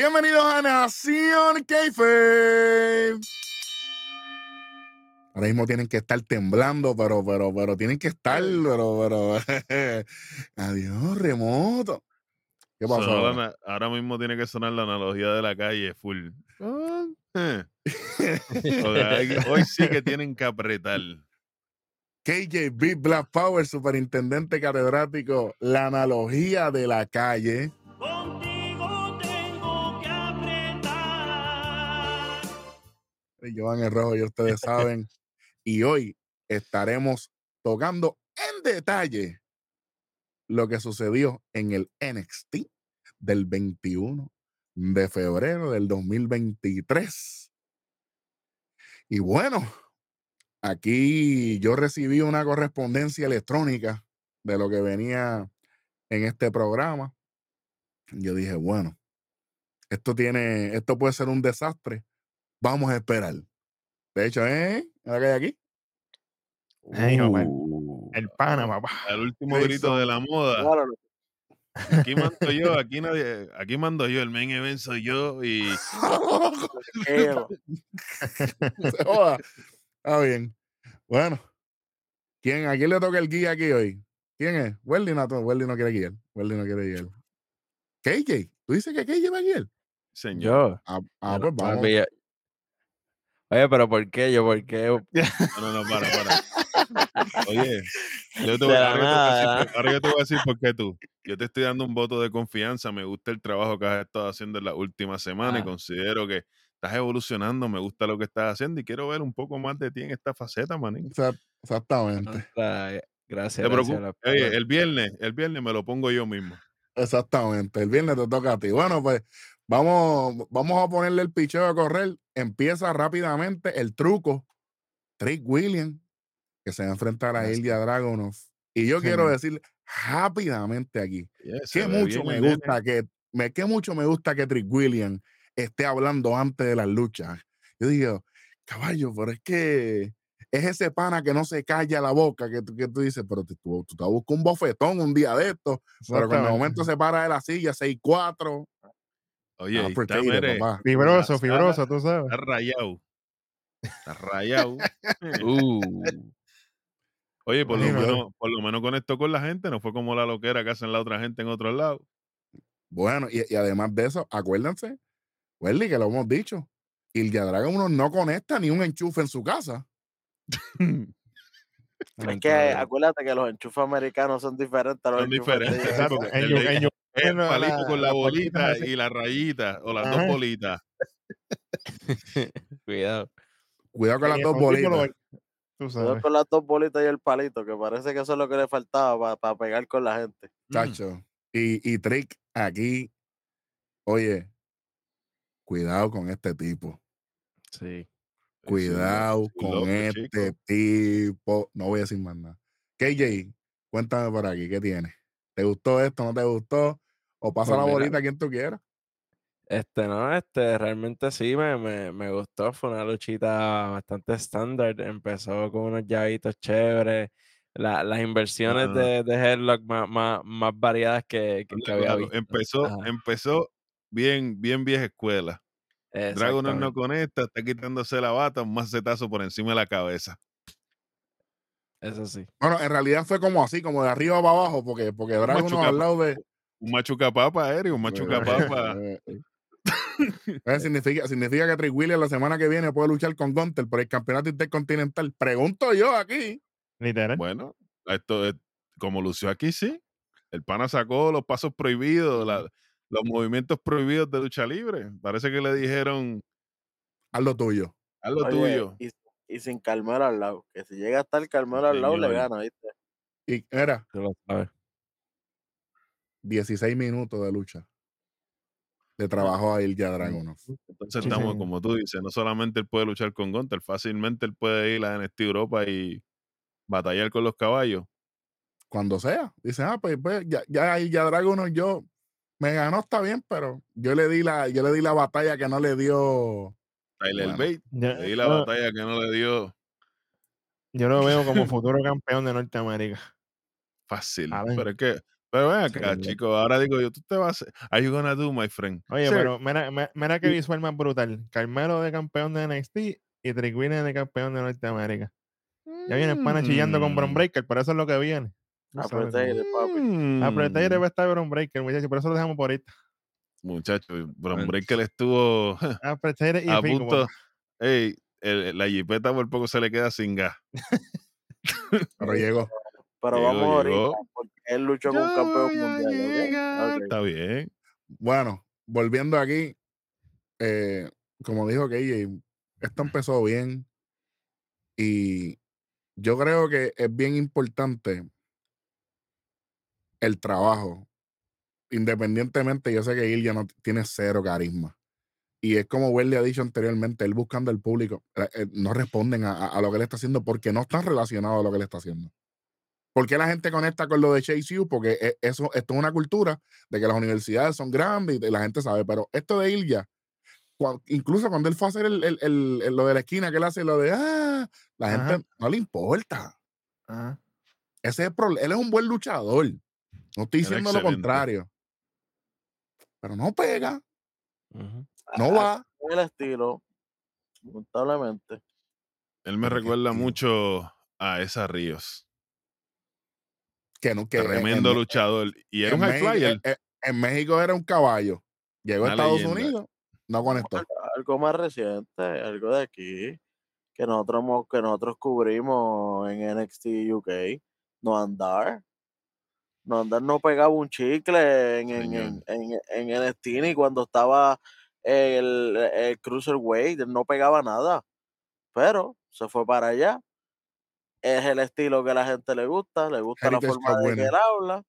Bienvenidos a Nación Keife. Ahora mismo tienen que estar temblando, pero, pero, pero tienen que estar, pero, pero. Adiós, remoto. ¿Qué pasó? Ahora? ahora? mismo tiene que sonar la analogía de la calle full. Ah, eh. Hoy sí que tienen que apretar. KJB Black Power, superintendente catedrático, la analogía de la calle. Joan el Rojo, y ustedes saben. y hoy estaremos tocando en detalle lo que sucedió en el NXT del 21 de febrero del 2023. Y bueno, aquí yo recibí una correspondencia electrónica de lo que venía en este programa. Yo dije, bueno, esto tiene, esto puede ser un desastre Vamos a esperar. De hecho, ¿eh? ¿Qué hay aquí? Uh. el pana, papá. El último grito de la moda. Aquí mando yo, aquí nadie, aquí mando yo, el main event soy yo y. Se joda. Está bien. Bueno, ¿quién, ¿a quién le toca el guía aquí hoy? ¿Quién es? Welly no, Welly no quiere guiar. Welly no quiere guiar. KJ, ¿tú dices que KJ va a guiar? Señor. Ah, ah pues vamos. Oye, pero ¿por qué? Yo, ¿por qué? No, no, no, para, para. Oye, yo te voy, ahora, yo te voy a decir por qué tú. Yo te estoy dando un voto de confianza. Me gusta el trabajo que has estado haciendo en la última semana y ah. considero que estás evolucionando. Me gusta lo que estás haciendo y quiero ver un poco más de ti en esta faceta, manín. Exactamente. Gracias. Oye, el viernes, el viernes me lo pongo yo mismo. Exactamente. El viernes te toca a ti. Bueno, pues Vamos, vamos a ponerle el picheo a correr. Empieza rápidamente el truco. Trick Williams, que se va a enfrentar a Ilya Dragonov. Y yo quiero decir rápidamente aquí que mucho me gusta que me, que mucho me gusta que Trick Williams esté hablando antes de las luchas. Yo digo, caballo, pero es que es ese pana que no se calla la boca, que, que tú dices, pero tú, tú, te buscas un bofetón un día de esto, pero cuando el momento se para de la silla, 6-4, Oye, ah, está, mire, fibroso, fibroso, tú sabes. Está rayado. Está rayado. uh. Oye, por lo, menos, por lo menos conectó con la gente, no fue como la loquera que hacen la otra gente en otro lado. Bueno, y, además de eso, acuérdense, Welly, que lo hemos dicho, el Dragon uno no conecta ni un enchufe en su casa. es que acuérdate que los enchufes americanos son diferentes a los son diferentes. El palito con la bolita y la rayita, o las dos bolitas. Cuidado. Cuidado con las dos bolitas. Cuidado con las dos bolitas y el palito, que parece que eso es lo que le faltaba para pegar con la gente. Mm. Chacho. Y, y Trick, aquí, oye, cuidado con este tipo. Sí. Cuidado con este tipo. No voy a decir más nada. KJ, cuéntame por aquí, ¿qué tienes? ¿Te gustó esto? ¿No te gustó? O pasa la pues bolita a quien tú quieras. Este, no, este, realmente sí, me, me, gustó. Fue una luchita bastante estándar. Empezó con unos llavitos chéveres. las inversiones de, de Headlock más, más, más variadas que, que, había visto. Empezó, empezó bien, bien vieja escuela. Dragon no conecta, está quitándose la bata, un macetazo por encima de la cabeza. Eso sí. Bueno, en realidad fue como así, como de arriba para abajo, porque, porque Dragon al lado de. Un machuca papa, aéreo, un machuca papa. Eh, significa, significa que Trick Williams la semana que viene puede luchar con Gunter por el campeonato intercontinental. Pregunto yo aquí. Bueno, esto es, como lució aquí, sí. El pana sacó los pasos prohibidos, los movimientos prohibidos de lucha libre. Parece que le dijeron. Haz lo tuyo. Haz lo tuyo y sin Carmelo al lado. Que si llega a estar Carmelo al lado, le gana, ¿viste? Y era. 16 minutos de lucha. De trabajo a ya Dragunov. Entonces estamos, como tú dices, no solamente él puede luchar con Gunter, fácilmente él puede ir a NXT Europa y batallar con los caballos. Cuando sea. Dice, ah, pues, pues ya, ya, ya Dragunov yo me ganó, está bien, pero yo le di la, yo le di la batalla que no le dio Tyler Bate. Y la batalla que no le dio. Yo lo veo como futuro campeón de Norteamérica. Fácil. Pero es que Pero ven acá, chicos, ahora digo yo, tú te vas a... Are you gonna do, my friend? Oye, pero mira, mira, qué visual más brutal. Carmelo de campeón de NXT y Trick de campeón de Norteamérica. Ya viene pana chillando con Bron mm. Breaker, pero eso es lo que viene. Apretate, papi. Apretate va a estar Bron Breaker, muchachos, por eso lo dejamos por ahorita. Muchachos, Bron Breaker estuvo y a punto. Ey, la jipeta por poco se le queda sin gas. pero llegó. Pero vamos ahorita, porque él luchó con un campeón mundial. Está bien. Bueno, volviendo aquí, eh, como dijo KJ, esto empezó bien y yo creo que es bien importante el trabajo. Independientemente, yo sé que Ilya no tiene cero carisma. Y es como Welly ha dicho anteriormente, él buscando el público, eh, eh, no responden a, lo que él está haciendo porque no están relacionados a lo que él está haciendo. ¿Por qué la gente conecta con lo de Chase U? Porque e, eso, esto es una cultura de que las universidades son grandes y la gente sabe, pero esto de Ilya, incluso cuando él fue a hacer el, lo de la esquina, que él hace lo de, ah, la gente no le importa. Ese es él es un buen luchador. No estoy diciendo lo contrario. Pero no pega. No va. El estilo, lamentablemente. Él me recuerda mucho a esa Ríos. Que no, que Tremendo luchador. Y era un high flyer. En, en, México era un caballo. Llegó a Estados Unidos, no conectó. Algo más reciente, algo de aquí, que nosotros, que nosotros cubrimos en NXT UK. No andar. No andar no pegaba un chicle en, en, en, en, en NXT ni cuando estaba el, el Cruiserweight, no pegaba nada. Pero se fue para allá es el estilo que a la gente le gusta, le gusta la forma de que él habla.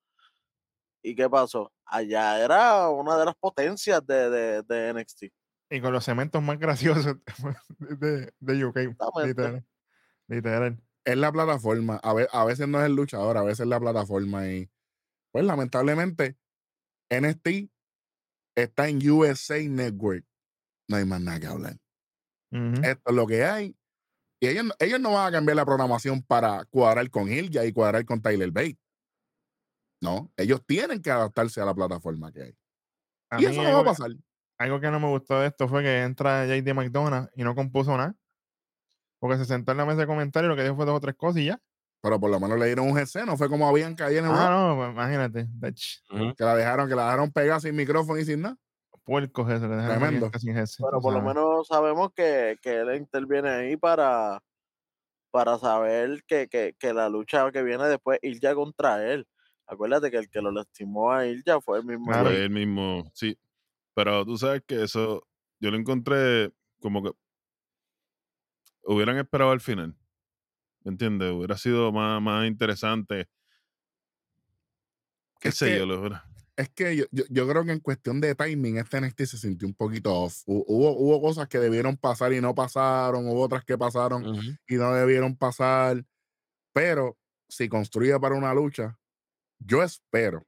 ¿Y qué pasó? Allá era una de las potencias de, de, de NXT. Y con los cementos más graciosos de, de UK. Literal, Es la plataforma. A, a veces no es el luchador, a veces es la plataforma. Y pues lamentablemente, NXT está en USA Network. No hay más nada que hablar. Esto es lo que hay. Y ellos, ellos no van a cambiar la programación para cuadrar con Ilja y cuadrar con Tyler Bate. No, ellos tienen que adaptarse a la plataforma que hay. y eso no va a pasar. algo que no me gustó de esto fue que entra JD McDonough y no compuso nada. Porque se sentó en la mesa de comentarios y lo que dijo fue dos o tres cosas y ya. Pero por lo menos le dieron un GC, no fue como habían caído en el Ah, no, pues, imagínate. Que la dejaron, que la dejaron pegada sin micrófono y sin nada puercos eso, Tremendo. Pero por lo menos sabemos que, que, él interviene ahí para, para saber que, que, que la lucha que viene después ya contra él. Acuérdate que el que lo lastimó a ya fue el mismo. Claro, el mismo, sí. Pero tú sabes que eso, yo lo encontré como que hubieran esperado al final. ¿Me entiendes? Hubiera sido más, más interesante. ¿Qué sé yo? Lo, es que yo, yo, creo que en cuestión de timing, este NXT se sintió un poquito off. Hubo, hubo cosas que debieron pasar y no pasaron, hubo otras que pasaron y no debieron pasar. Pero si construye para una lucha, yo espero,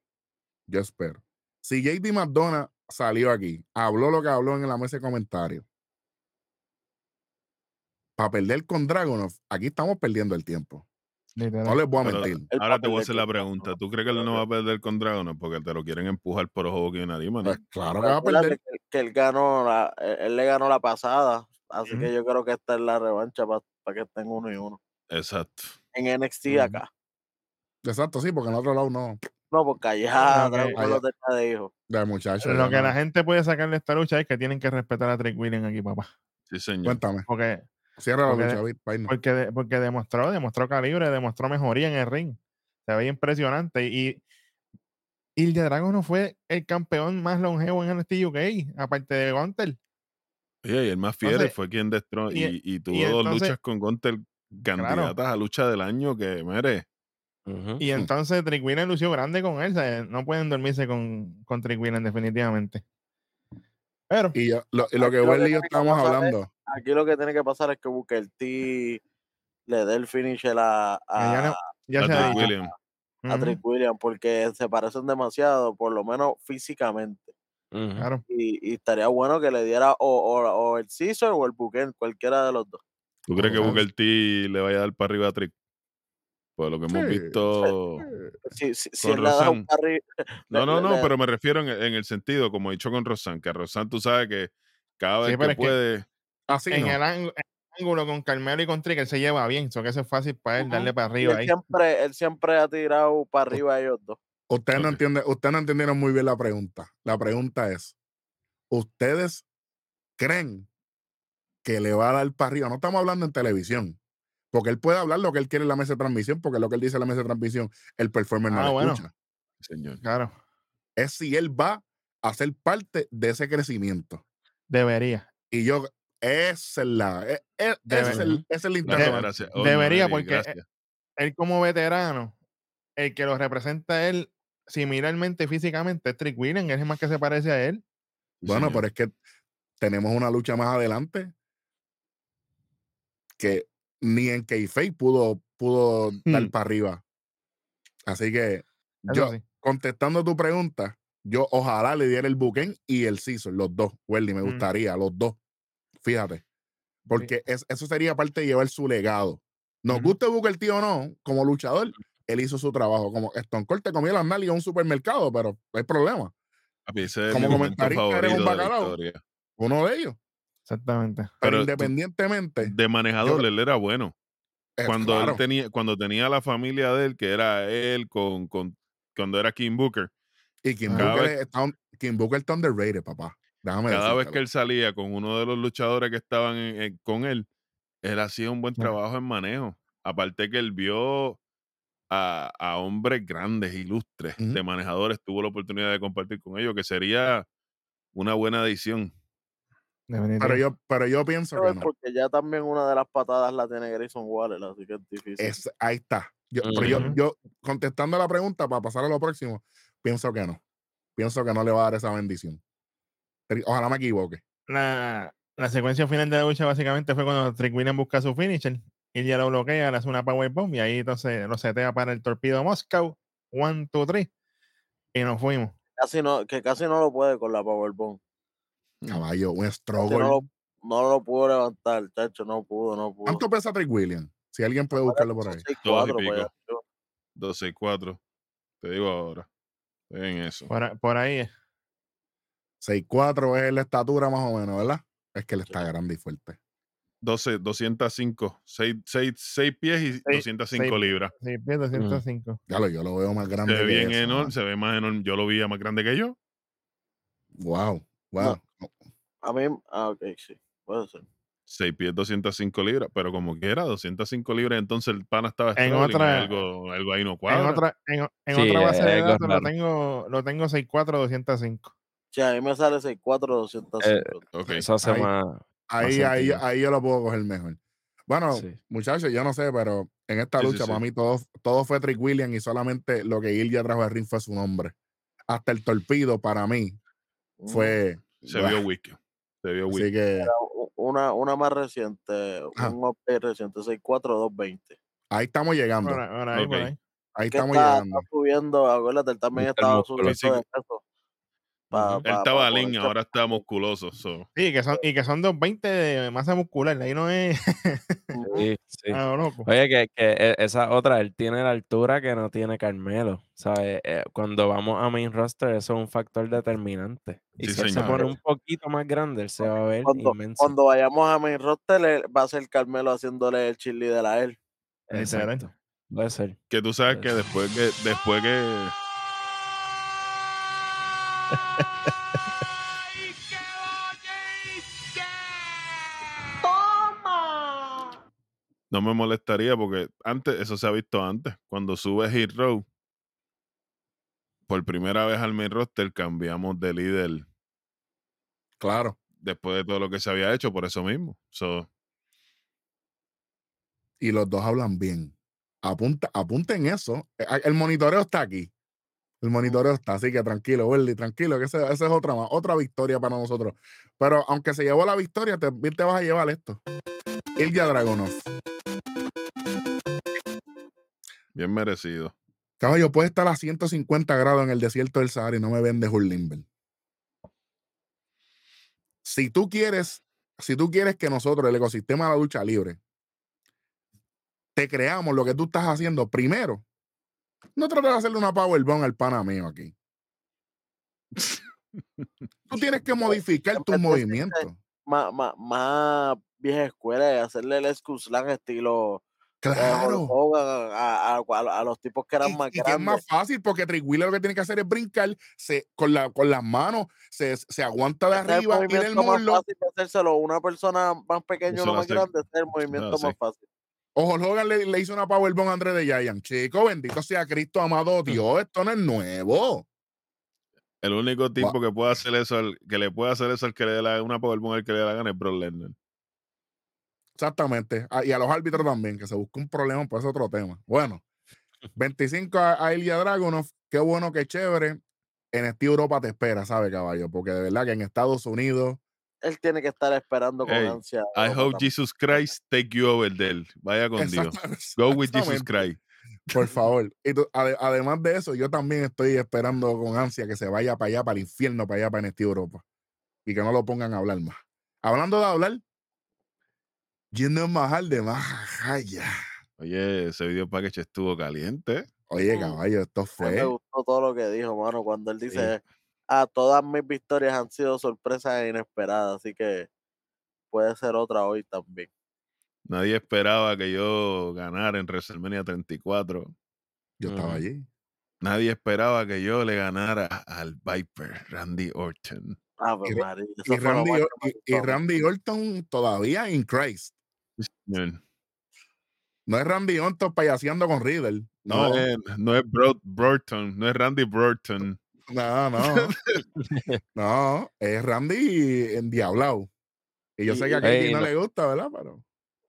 yo espero. Si JD McDonough salió aquí, habló lo que habló en la mesa de comentarios, para perder con Dragonov, aquí estamos perdiendo el tiempo. No les voy a mentir. ahora te voy a hacer la pregunta. ¿Tú crees que él no va a perder con Dragon? Porque te lo quieren empujar por ojo que nadie, pues claro que va a perder. Que, él, ganó la, él, le ganó la pasada. Así que yo creo que esta es la revancha para que estén uno y uno. Exacto. En NXT acá. Exacto, sí, porque en otro lado no. No, porque allá no, lo tenía de hijo. De muchacho. Lo que la gente puede sacar de esta lucha es que tienen que respetar a Trick Williams aquí, papá. Sí, señor. Cuéntame. Porque Cierra porque, la lucha, porque, porque, demostró, demostró calibre, demostró mejoría en el ring. Se veía impresionante. Y Ilja Dragon no fue el campeón más longevo en NXT UK, aparte de Gunter. y el más fiel fue quien destruyó y, y, tuvo dos luchas con Gunter candidatas a lucha del año que mere. Y entonces Trick lució grande con él. no pueden dormirse con, con Trick definitivamente. Pero. Y lo, lo, que Welly y yo estábamos hablando. Aquí lo que tiene que pasar es que Booker T le dé el finish a, a, Trick William. A, Trick William, porque se parecen demasiado, por lo menos físicamente. y, estaría bueno que le diera o, el Caesar o el Booker, cualquiera de los dos. ¿Tú crees que Booker T le vaya a dar para arriba a Trick? Por lo que hemos visto. Sí, sí, sí, con No, no, no, pero me refiero en, el sentido, como he dicho con Rosan, que Rosan tú sabes que cada vez que puede. así en, el ángulo con Carmelo y con Trigger se lleva bien, eso que eso es fácil para él darle para arriba. Él ahí. siempre, él siempre ha tirado para arriba a ellos dos. Ustedes no, entiende, ustedes no entendieron muy bien la pregunta. La pregunta es: ¿Ustedes creen que le va a dar para arriba? No estamos hablando en televisión. Porque él puede hablar lo que él quiere en la mesa de transmisión, porque lo que él dice en la mesa de transmisión, el performer no ah, lo escucha. Señor. Claro. Es si él va a ser parte de ese crecimiento. Debería. Y yo, esa es la. E, e, ese es el, es el Debería, porque él, como veterano, el que lo representa a él similarmente físicamente es Trick Williams, es el más que se parece a él. Bueno, pero es que tenemos una lucha más adelante que ni en Keyface pudo, pudo dar hmm. para arriba. Así que yo, contestando tu pregunta, yo ojalá le diera el Buken y el Caesar, los dos. Welly, me hmm. gustaría, los dos. Fíjate. Porque eso sería parte de llevar su legado. Nos gusta Booker tío o no, como luchador, él hizo su trabajo. Como Stone Cold te comía las nalgas en un supermercado, pero no hay problema. como comentarista eres un bacalao. Uno de ellos. Exactamente. Pero, independientemente. De manejador, él era bueno. cuando él tenía, cuando tenía la familia de él, que era él con, con cuando era King Booker. Y King, Booker, está, King Booker está underrated, papá. cada vez que él salía con uno de los luchadores que estaban con él, él hacía un buen trabajo en manejo. Aparte que él vio a, a hombres grandes, ilustres, de manejadores, tuvo la oportunidad de compartir con ellos, que sería una buena adición. Pero yo, pero yo pienso que no. Porque ya también una de las patadas la tiene Grayson Waller, así que es difícil. ahí está. Yo, Pero yo, yo, contestando la pregunta para pasar a lo próximo, pienso que no. Pienso que no le va a dar esa bendición. ojalá me equivoque. La, la secuencia final de la lucha básicamente fue cuando Trick Williams busca su finisher y ya lo bloquea, le hace una powerbomb y ahí entonces lo setea para el torpedo Moscow. One, two, three. Y nos fuimos. Casi no, que casi no lo puede con la powerbomb. Caballo, un struggle. No lo, pudo levantar, chacho, no pudo, no pudo. ¿Cuánto pesa Trick Williams? Si alguien puede buscarlo por ahí. 264. Te digo ahora. En eso. Por, por ahí es. 6'4 es la estatura más o menos, ¿verdad? Es que él está grande y fuerte. 12, 205. 6, 6, pies y 205 libras. 6 pies, 205. Ya lo, yo lo veo más grande. Se ve bien enorme, se ve más enorme. Yo lo vi más grande que yo. Wow, wow. A mí, ah, ok, sí, puede ser. 6 pies, 205 libras, pero como quiera, 205 libras, entonces el pana estaba en otra, algo, algo ahí no cuadra. En otra, en, en otra base de datos lo tengo, lo tengo 6'4", 205. Sí, a mí me sale 6'4", 205. Eh, okay. Eso hace ahí, más, ahí, ahí, ahí, yo lo puedo coger mejor. Bueno, muchachos, yo no sé, pero en esta lucha para mí todo, todo fue Trick Williams y solamente lo que ya trajo al ring fue su nombre. Hasta el torpido para mí. Fue... Se vio wiki. Se vio Así que, una, una más reciente, un update reciente, 64220. Ahí estamos llegando. Ahora, ahí, ahí, ahí estamos llegando. Está subiendo, acuérdate, él también estaba subiendo de peso. Él estaba lean, ahora está musculoso. So. Sí, que son, y que son 220 de masa muscular, ahí no es. sí, sí. Ah, Oye, que, que, e, esa otra, él tiene la altura que no tiene Carmelo. ¿sabes? Eh, cuando vamos a main roster, eso es un factor determinante. Y si se pone un poquito más grande, él se va a ver cuando, inmenso. Cuando vayamos a main roster, va a ser Carmelo haciéndole el chili de la él. Exacto. Puede ser. Que tú sabes que después que después que No me molestaría porque antes, eso se ha visto antes. Cuando sube Hit Row, por primera vez al main roster cambiamos de líder. Claro. Después de todo lo que se había hecho, por eso mismo. Y los dos hablan bien. Apunta, apunten eso. El monitoreo está aquí. El monitoreo está, así que tranquilo, Willy, tranquilo, que esa, es otra, otra victoria para nosotros. Pero aunque se llevó la victoria, te, te vas a llevar esto. Ilya Dragonov. Bien merecido. Caballo, puede estar a 150 grados en el desierto del Sahara y no me vendes un Limber. Si tú quieres, si tú quieres que nosotros, el ecosistema de la lucha libre, te creamos lo que tú estás haciendo, primero, no trates de hacerle una powerbomb al pana mío aquí. tú tienes que modificar tu movimiento. Más, más, más vieja escuela y hacerle el excuslan estilo Claro. A, a, a, los tipos que eran y, más y que grandes. es más fácil porque Trick Wheeler lo que tiene que hacer es brincar se, con, la, con las manos, se, se aguanta de es arriba y del movimiento más muslo. fácil hacérselo a una persona más pequeña o más hace- grande, es el movimiento más fácil. Ojo, Logan le, le hizo una powerbomb a André de Giant. Chico, bendito sea Cristo, amado Dios. Esto no es nuevo. El único tipo que puede hacer eso, al- que le puede hacer eso al que le dé la, una powerbomb al que le dé la gana es Brock Lesnar. Exactamente. Ah, y a los árbitros también, que se busca un problema, pues es otro tema. Bueno, 25 a, a Ilya Dragunov. Qué bueno, qué chévere. En esta Europa te espera, ¿sabe, caballo? Porque de verdad que en Estados Unidos, Él tiene que estar esperando con ansia. I hope también. Jesus Christ take you over there. Vaya con Dios. Go with Jesus. Christ. Por favor. Y tú- ade- además de eso, yo también estoy esperando con ansia que se vaya para allá, para el infierno, para allá, para NXT Europa. Y que no lo pongan a hablar más. Hablando de hablar, Jinder Mahal de Mahaya. Oye, ese video package estuvo caliente. Oye, caballo, esto fue. Me gustó todo lo que dijo, mano, cuando él dice, ah, todas mis victorias han sido sorpresas e inesperadas, así que puede ser otra hoy también. Nadie esperaba que yo ganara en WrestleMania 34. Yo estaba allí. Nadie esperaba que yo le ganara al Viper, Randy Orton. Y- María, Y Randy, y-. Randy Orton todavía in Christ. No es Randy Orton payaseando con Riddle. No, No, es, no es Bro- Burton, no es Randy Burton. No, no. no, es Randy endiablado. Y yo sé que a Katie no no. le gusta, ¿verdad? Pero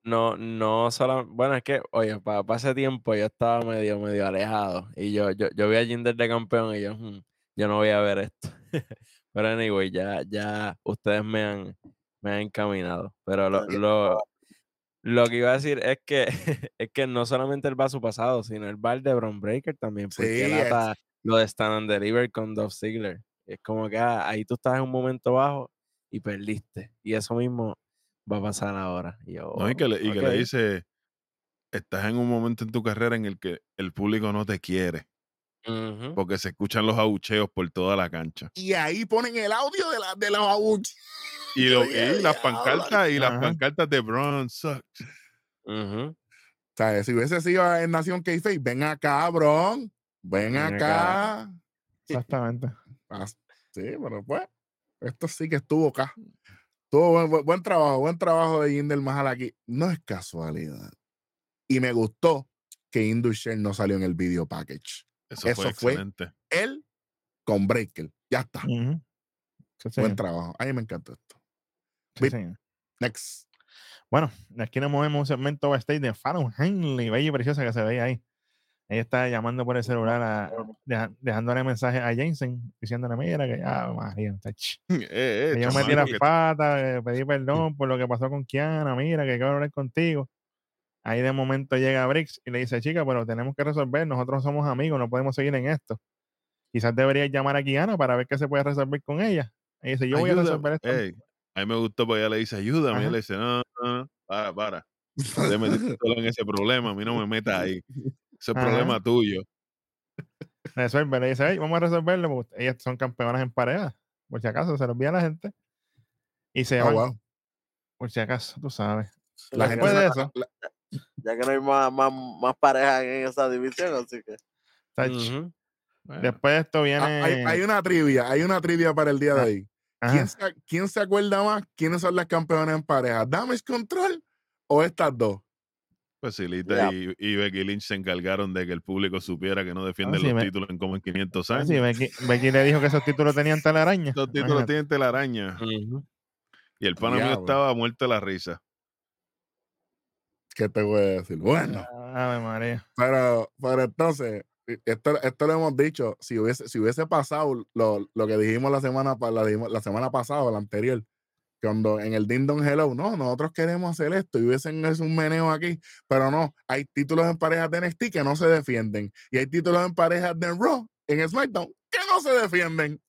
No, no solo, bueno, es que, oye, para ese tiempo yo estaba medio, medio alejado y yo, yo, yo vi a Jinder de campeón y yo, "Hmm, yo no voy a ver esto. Pero anyway, ya, ya ustedes me han, me han encaminado. Pero lo, lo, lo que iba a decir es que, es que no solamente él va a su pasado, sino el bar de Bron Breaker también, porque Sí, ata lo de Stand and Deliver con Dolph Ziggler. Es como que ah, ahí tú estás en un momento bajo y perdiste. Y eso mismo va a pasar ahora. Y yo, No, y que, le, y que le "Ok". dice, estás en un momento en tu carrera en el que el público no te quiere, porque se escuchan los abucheos por toda la cancha. Y ahí ponen el audio de, la, de los abucheos. Y, lo- Oye, y las pancartas, y las Ajá. pancartas de Braun sucks. Ujú. O sea, si hubiese sido en Nación k ven acá, bro. Ven acá. Exactamente. Ah, sí, pero pues, esto sí que estuvo acá. Tuvo buen, buen- buen trabajo, buen trabajo de Jinder Mahal aquí. No es casualidad. Y me gustó que Indusher no salió en el video package. Eso, Eso fue fue- excelente. Él con Breaker. Ya está. Sí, Buen señor. trabajo. A mí me encantó esto. Sí, señor. Next. Bueno, aquí nos movemos un segmento backstage de Fallon Henley, bella y preciosa que se veía ahí. Ella está llamando por el celular, a- deja- dejándole mensaje a Jensen, diciéndole, mira que ya, María. Eh, eh, yo metí chamaco, las patas, eh, pedí perdón por lo que pasó con Kiana, mira que quiero hablar contigo. Ahí de momento llega Briggs y le dice, chica, pero tenemos que resolver, nosotros somos amigos, no podemos seguir en esto. Quizás deberías llamar a Kiana para ver qué se puede resolver con ella. Y dice, yo voy a resolver esto. A mí me gustó porque ella le dice, ayúdame. Él le dice, no, no, no, para, para. Solo en ese problema, a mí no me metas ahí. Ese es Ajá. problema tuyo. Resuelve, le dice, "Ey, vamos a resolverlo, porque ellas son campeonas en pareja. Por si acaso, se lo envía a la gente. Y se Oh, van, wow. por si acaso, tú sabes. Sí, La gente Después que- de eso, la- ya que no hay más, más, más parejas en esa división, así que. Bueno, después de esto Ah, viene... hay, hay una trivia, hay una trivia para el día de Ah, hoy. ¿Quién se, quién se acuerda más? ¿Quiénes son las campeonas en pareja? ¿Damage Control o estas dos? Pues y, y Becky Lynch se encargaron de que el público supiera que no defienden sí, los me- títulos en como en 500 Ah, años. sí, Becky, Becky le dijo que esos títulos tenían telaraña. Los títulos Imagínate. tienen telaraña. Y el pana mío estaba muerto de la risa. ¿Qué te voy a decir? Bueno, Ave María. pero, pero entonces, e- esto, esto lo hemos dicho, si hubiese, si hubiese pasado lo, lo que dijimos la semana, la, dijimos la semana pasada, la anterior, cuando en el Ding Dong Hello, no, nosotros queremos hacer esto y hubiesen hecho un meneo aquí, pero no, hay títulos en parejas de NXT que no se defienden y hay títulos en parejas de Raw, en SmackDown, que no se defienden.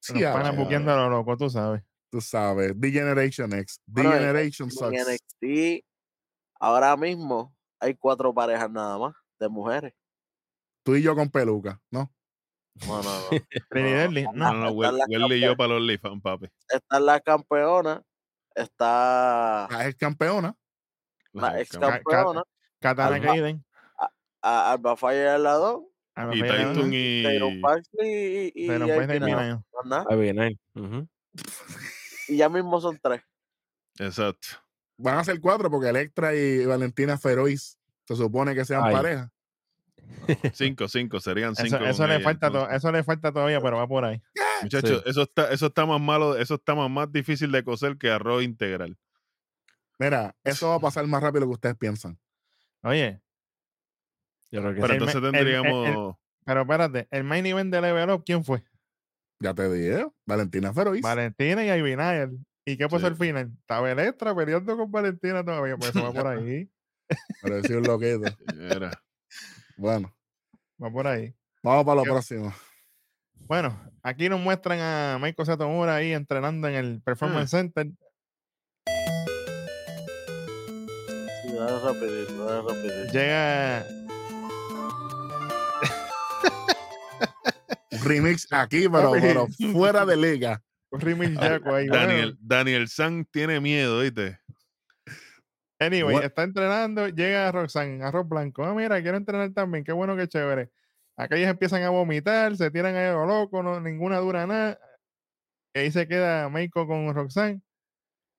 Sí, rayos, buqueando lo loco, tú sabes. tú sabes, The Generation X, The Bueno, Generation en sucks. NXT Ahora mismo hay cuatro parejas nada más de mujeres. Tú y yo con peluca, ¿no? No, no, no. Trini Deadly, No, no. no, están las Welly y yo campeonas. para los OnlyFans, papi. Está la campeona, está La ex campeona. la ex campeona, Katana. Kaiden. a Alba Fire al lado, Y Tyson ajá. Tyron y. Paxley y, y, y. Y ya mismo son tres. Exacto. Van a ser cuatro porque Electra y Valentina Feroz se supone que sean Ay. pareja. Cinco, cinco, serían cinco. Eso, eso le ella, falta entonces. eso le falta todavía, pero va por ahí. Muchachos, eso está, eso está más malo, eso está más, más difícil de coser que arroz integral. Mira, eso va a pasar más rápido de lo que ustedes piensan. Oye, Yo creo que Pero el entonces el- el- tendríamos. pero espérate, el main event de Level Up, ¿quién fue? Ya te dije, Valentina Feroz. Valentina y Nile. ¿Y qué pasó Sí. al final? Estaba Electra peleando con Valentina todavía, pues eso va por ahí. Para decir un loquito. Era. Bueno, Va por ahí. vamos para lo Yo- próximo. Bueno, aquí nos muestran a Michael Satomura ahí entrenando en el Performance Center. Sí, dale rapidito, dale rapidito. Llega Un remix aquí, pero, pero fuera de liga. un remix Jaco ahí. bueno. Daniel, Daniel San tiene miedo, ¿viste? Anyway, What? está entrenando, llega Roxanne, arroz blanco. Ah, mira, quiero entrenar también, qué bueno, qué chévere. Aquellos empiezan a vomitar, se tiran ahí a lo loco, no, ninguna dura nada. Y ahí se queda Meiko con Roxanne,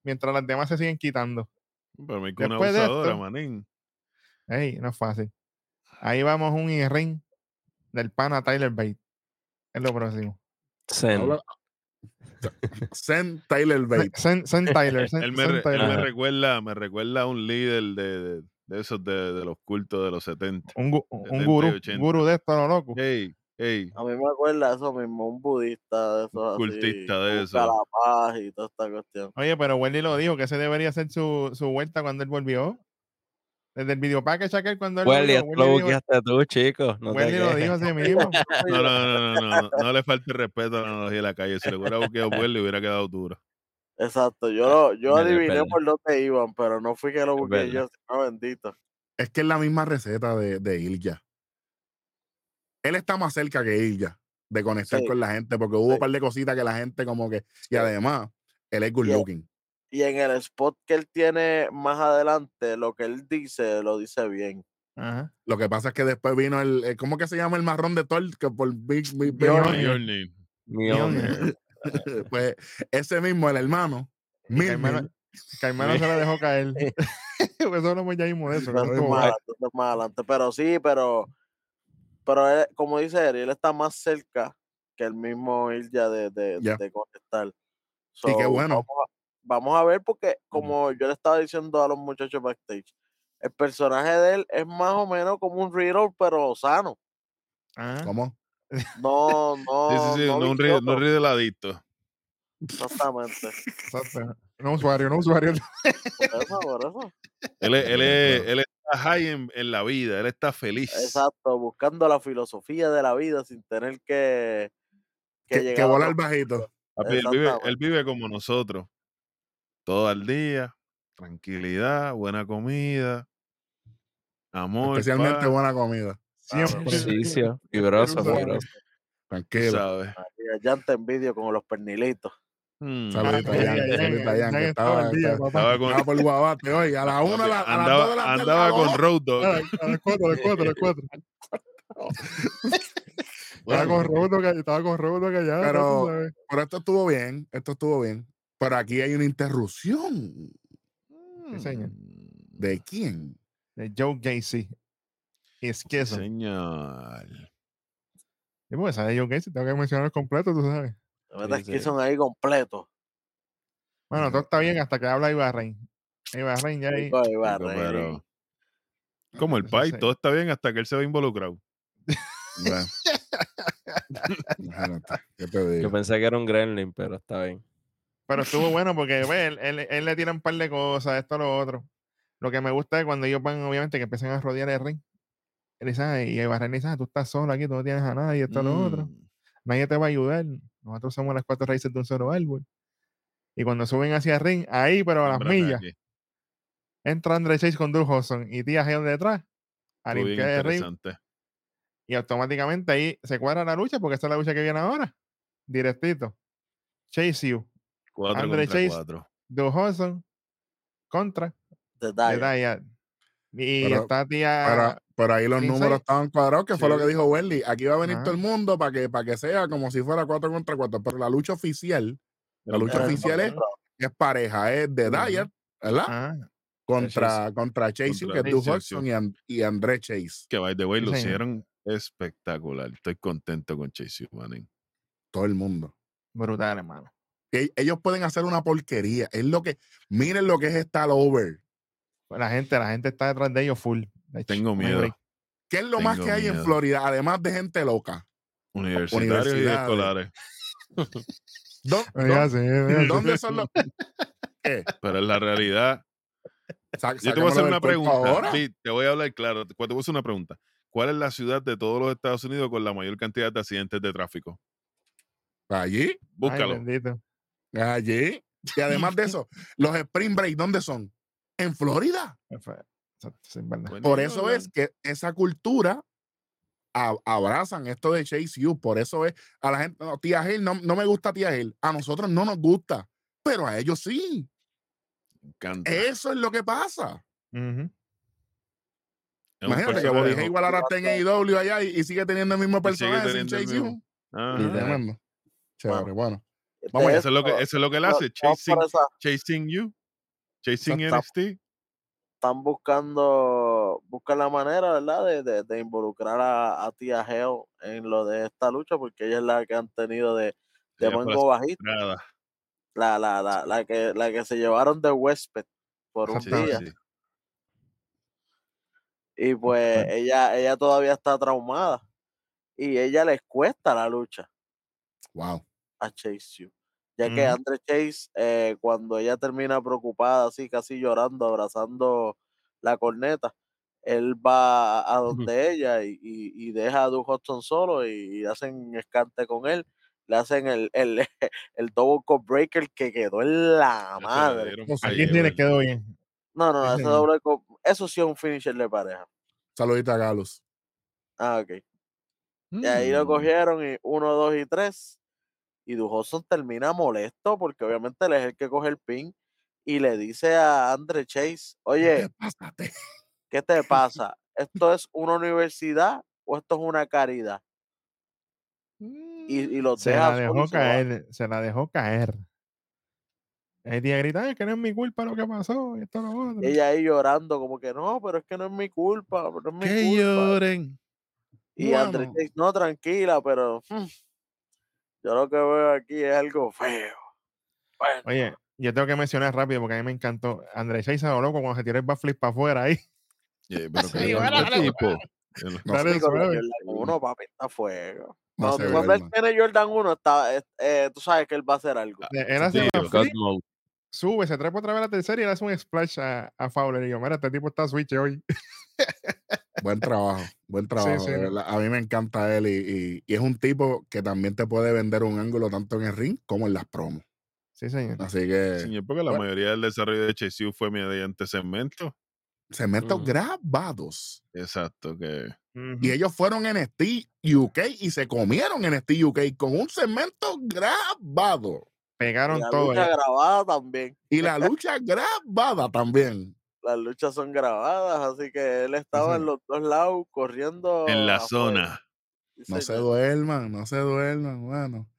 mientras las demás se siguen quitando. Pero me una Después de abusadora, esto- manín. Ey, no es fácil. Ahí vamos un ring del pana Tyler Bate. Es lo próximo. Habla- Zen Tyler Bates. Sen, Sen Tyler. Sen, Él me, Sen él recuerda, me recuerda a un líder de, de, de esos de, de los cultos de los 70. Un, gu- un 70 y gurú, 80. un gurú de esto, no loco. Hey, hey. A mí me acuerda eso mismo, un budista de esos así, Cultista de eso. la paz y toda esta cuestión. Oye, pero Wendy lo dijo, que ese debería ser su, su vuelta cuando él volvió. Desde el video package aquel cuando él Welly, lo dijo- buqueaste tú, chicos. No Wendy lo dijo así mismo. No, no, no, no, no, no, no le falte respeto a la analogía de la calle. Si le hubiera buqueado le hubiera quedado duro. Exacto, yo, lo- yo adiviné verdad. por dónde iban, pero no fui que lo busqué verdad. yo, sino bendito. Es que es la misma receta de, de Ilya. Él está más cerca que Ilya de conectar Sí. con la gente, porque hubo un par de cositas que la gente como que... Y además, él es good Yeah. looking. Y en el spot que él tiene más adelante, lo que él dice, lo dice bien. Ajá. Lo que pasa es que después vino el... el- ¿Cómo que se llama el marrón de Thor? Que por Big, Big- Big- pues ese mismo, el hermano, Milner, Carmelo se la dejó caer. Pues eso hablamos ya mismo eso. no es estuvo más adelante, más. Pero sí, pero, pero él- como dice Eri, él está más cerca que el mismo Ilya de, de, Ya. de conectar. Y qué bueno. Vamos a, vamos a ver, porque como yo le estaba diciendo a los muchachos backstage, el personaje de él es más o menos como un Riddle, pero sano. Ajá. ¿cómo? No, no. Sí, sí, sí, no, un no un río de ladito. Exactamente. Exacto. No usuario, no usuario. Por eso, por eso. Él, es- él, es- él está high en, en la vida, él está feliz. Exacto, buscando la filosofía de la vida sin tener que, que, Que, llegar que volar bajito. Él, vive, él vive como nosotros. Todo el día, tranquilidad, buena comida, amor. Especialmente paz, buena comida. Siempre. Ejercicio. Fibroso, fibroso. Tranquilo. ¿sabes? Ya te envidio con los pernilitos. Mm. Saludito a Ah, Jan, ya, ya, saludito a ya, Jan, ya que estaba estaba, al día, estaba- papá. Estaba con, estaba por Guabate hoy. A la una, a, la- a las dos de la andaba, tarde, andaba con. Road Dog. A las- cuatro, a las cuatro, a las cuatro. Estaba con call- estaba con callado. Pero- pero esto estuvo bien, esto estuvo bien. Pero aquí hay una interrupción. Sí, señor. ¿De quién? De Joe Gacy. Es que eso. Señor. Sí, porque sabe Joe Gacy, tengo que mencionar completo, tú sabes. La verdad Sí, es que sí. son ahí completos. Bueno, todo está bien hasta que habla Ibarrain. Ibarrain ya ahí. Pero- Como el pai, sí. todo está bien hasta que él se ve involucrado. Bueno. Imagínate, ¿qué te digo? Yo pensé que era un gremlin, pero está bien. Pero estuvo bueno porque ve, él, él- él le tira un par de cosas, esto, lo otro. Lo que me gusta es cuando ellos van, obviamente, que empiezan a rodear el ring. Él dice, y Ibarrain dice, "Ah, tú estás solo aquí, tú no tienes a nadie, esto, lo otro. Mm. nadie te va a ayudar. Nosotros somos las cuatro raíces de un solo árbol. Y cuando suben hacia el ring, ahí, pero a las millas, aquí. Entra Andre Chase con Drew Hodgson y Tia Hale detrás. A limpiar el ring. Y automáticamente ahí se cuadra la lucha porque esta es la lucha que viene ahora. Directito. Chase U. Cuatro Andre contra Chase. cuatro. Hodgson contra The The Dyer. Y Pero- está tía. Pero, pero ahí los números estaban cuadrados, que fue lo que dijo Wendy. Aquí va a venir Ajá. todo el mundo para que, para que sea como si fuera 4 contra 4. Pero la lucha oficial, la lucha oficial es, es pareja, es de Ujú. Dyer, ¿verdad? Ah, Contra, contra Chase, Contra que es Chase, Hodgson y, And- y André Chase. Que by the way, Sí, lo hicieron espectacular. Estoy contento con Chase manín. Todo el mundo. brutal, hermano. E- Ellos pueden hacer una porquería. Es lo que, miren lo que es estar over. La gente, la gente está detrás de ellos full. De hecho, Tengo miedo. ¿Qué es lo más que hay en. Florida? Además de gente loca. Universitarios y escolares. ¿Dó- dó- Oiga, sí, oiga, sí. ¿Dónde son los.? ¿Qué? Pero es la realidad. Sa- Yo te voy a hacer una pregunta. ahora. Pi, te voy a hablar claro. Te te voy a hacer una pregunta. ¿Cuál es la ciudad de todos los Estados Unidos con la mayor cantidad de accidentes de tráfico? Allí, Ay, Búscalo. bendito. Allí. Y además de eso, los Spring Break, ¿dónde son? En Florida. Por eso es que esa cultura a- abrazan esto de Chase U. Por eso es a la gente, no, tía Hill, no, no me gusta tía Hill. A nosotros no nos gusta, pero a ellos sí. Encanta. Eso es lo que pasa. Imagínate que personaje, Body igual ahora está en AEW allá y, y sigue teniendo el mismo Y sigue personaje teniendo el Chase U. Tremendo. Chévere, Bueno. Vamos. Eso es lo que, eso es lo que él hace. Chasing, chasing you. Chasing Está- NXT. están buscando, buscan la manera, ¿verdad? De, de, de involucrar a, a Tia Hell en lo de esta lucha, porque ella es la que han tenido de, de mango bajito, la, la, la, la, que, la que se llevaron de huésped por un Sí, día. sí. Y pues ella, ella todavía está traumada. Y ella les cuesta la lucha Wow. A Chase U. Ya que. Andre Chase, eh, cuando ella termina preocupada, así casi llorando, abrazando la corneta, él va a donde ella y, y- y deja a Duke Hudson solo y, y hacen escante con él. Le hacen el, el, el double cut breaker que quedó en la madre. les llevar. quedó bien. No, no, ese doble eso sí es un finisher de pareja. Saludita a Galus. Ah, ok. Y ahí lo Mm. cogieron y uno, dos y tres. Y Dujoson termina molesto porque obviamente él es el que coge el pin y le dice a Andre Chase, oye, ¿Qué? ¿qué te pasa? ¿Esto es una universidad o esto es una caridad? Y, y los Se deja la dejó caer, se la dejó caer. El día grita, "Ay, que no es mi culpa lo que pasó, y esto lo otro. Ella ahí llorando como que no, pero es que no es mi culpa, pero no es mi Que culpa. lloren. Y. Chase, no, tranquila, pero mm, yo lo que veo aquí es algo feo. Bueno, Oye, yo tengo que mencionar rápido porque a mí me encantó. André Chase se lo loco cuando se tiró el backflip para afuera ahí. Yeah, pero que Sí, bueno, dale, tipo. No Dale, sí, con el suave. Jordan 1, papi, está fuego. No Cuando, él tiene Jordan 1, está, eh, eh, tú sabes que él va a hacer algo. Eh, Él hace Sí, flip, sube, se trepa otra vez a la tercera y le hace un splash a, a Fowler. Y yo, mira, este tipo está switch hoy. Buen trabajo, buen trabajo. sí. A mí me encanta él y, y- y es un tipo que también te puede vender un ángulo tanto en el ring como en las promos. Sí, señor. Así que Señor, porque la bueno. mayoría del desarrollo de Chase U fue mediante segmento. segmentos Ujú. grabados. Exacto, que. Y ellos fueron en NXT UK y se comieron en NXT UK con un segmento grabado. Y Pegaron la todo. lucha ahí. grabada también. Y la lucha grabada también. Las luchas son grabadas, así que él estaba en los dos lados corriendo. en la zona. No se duerman, no se duerman. Bueno,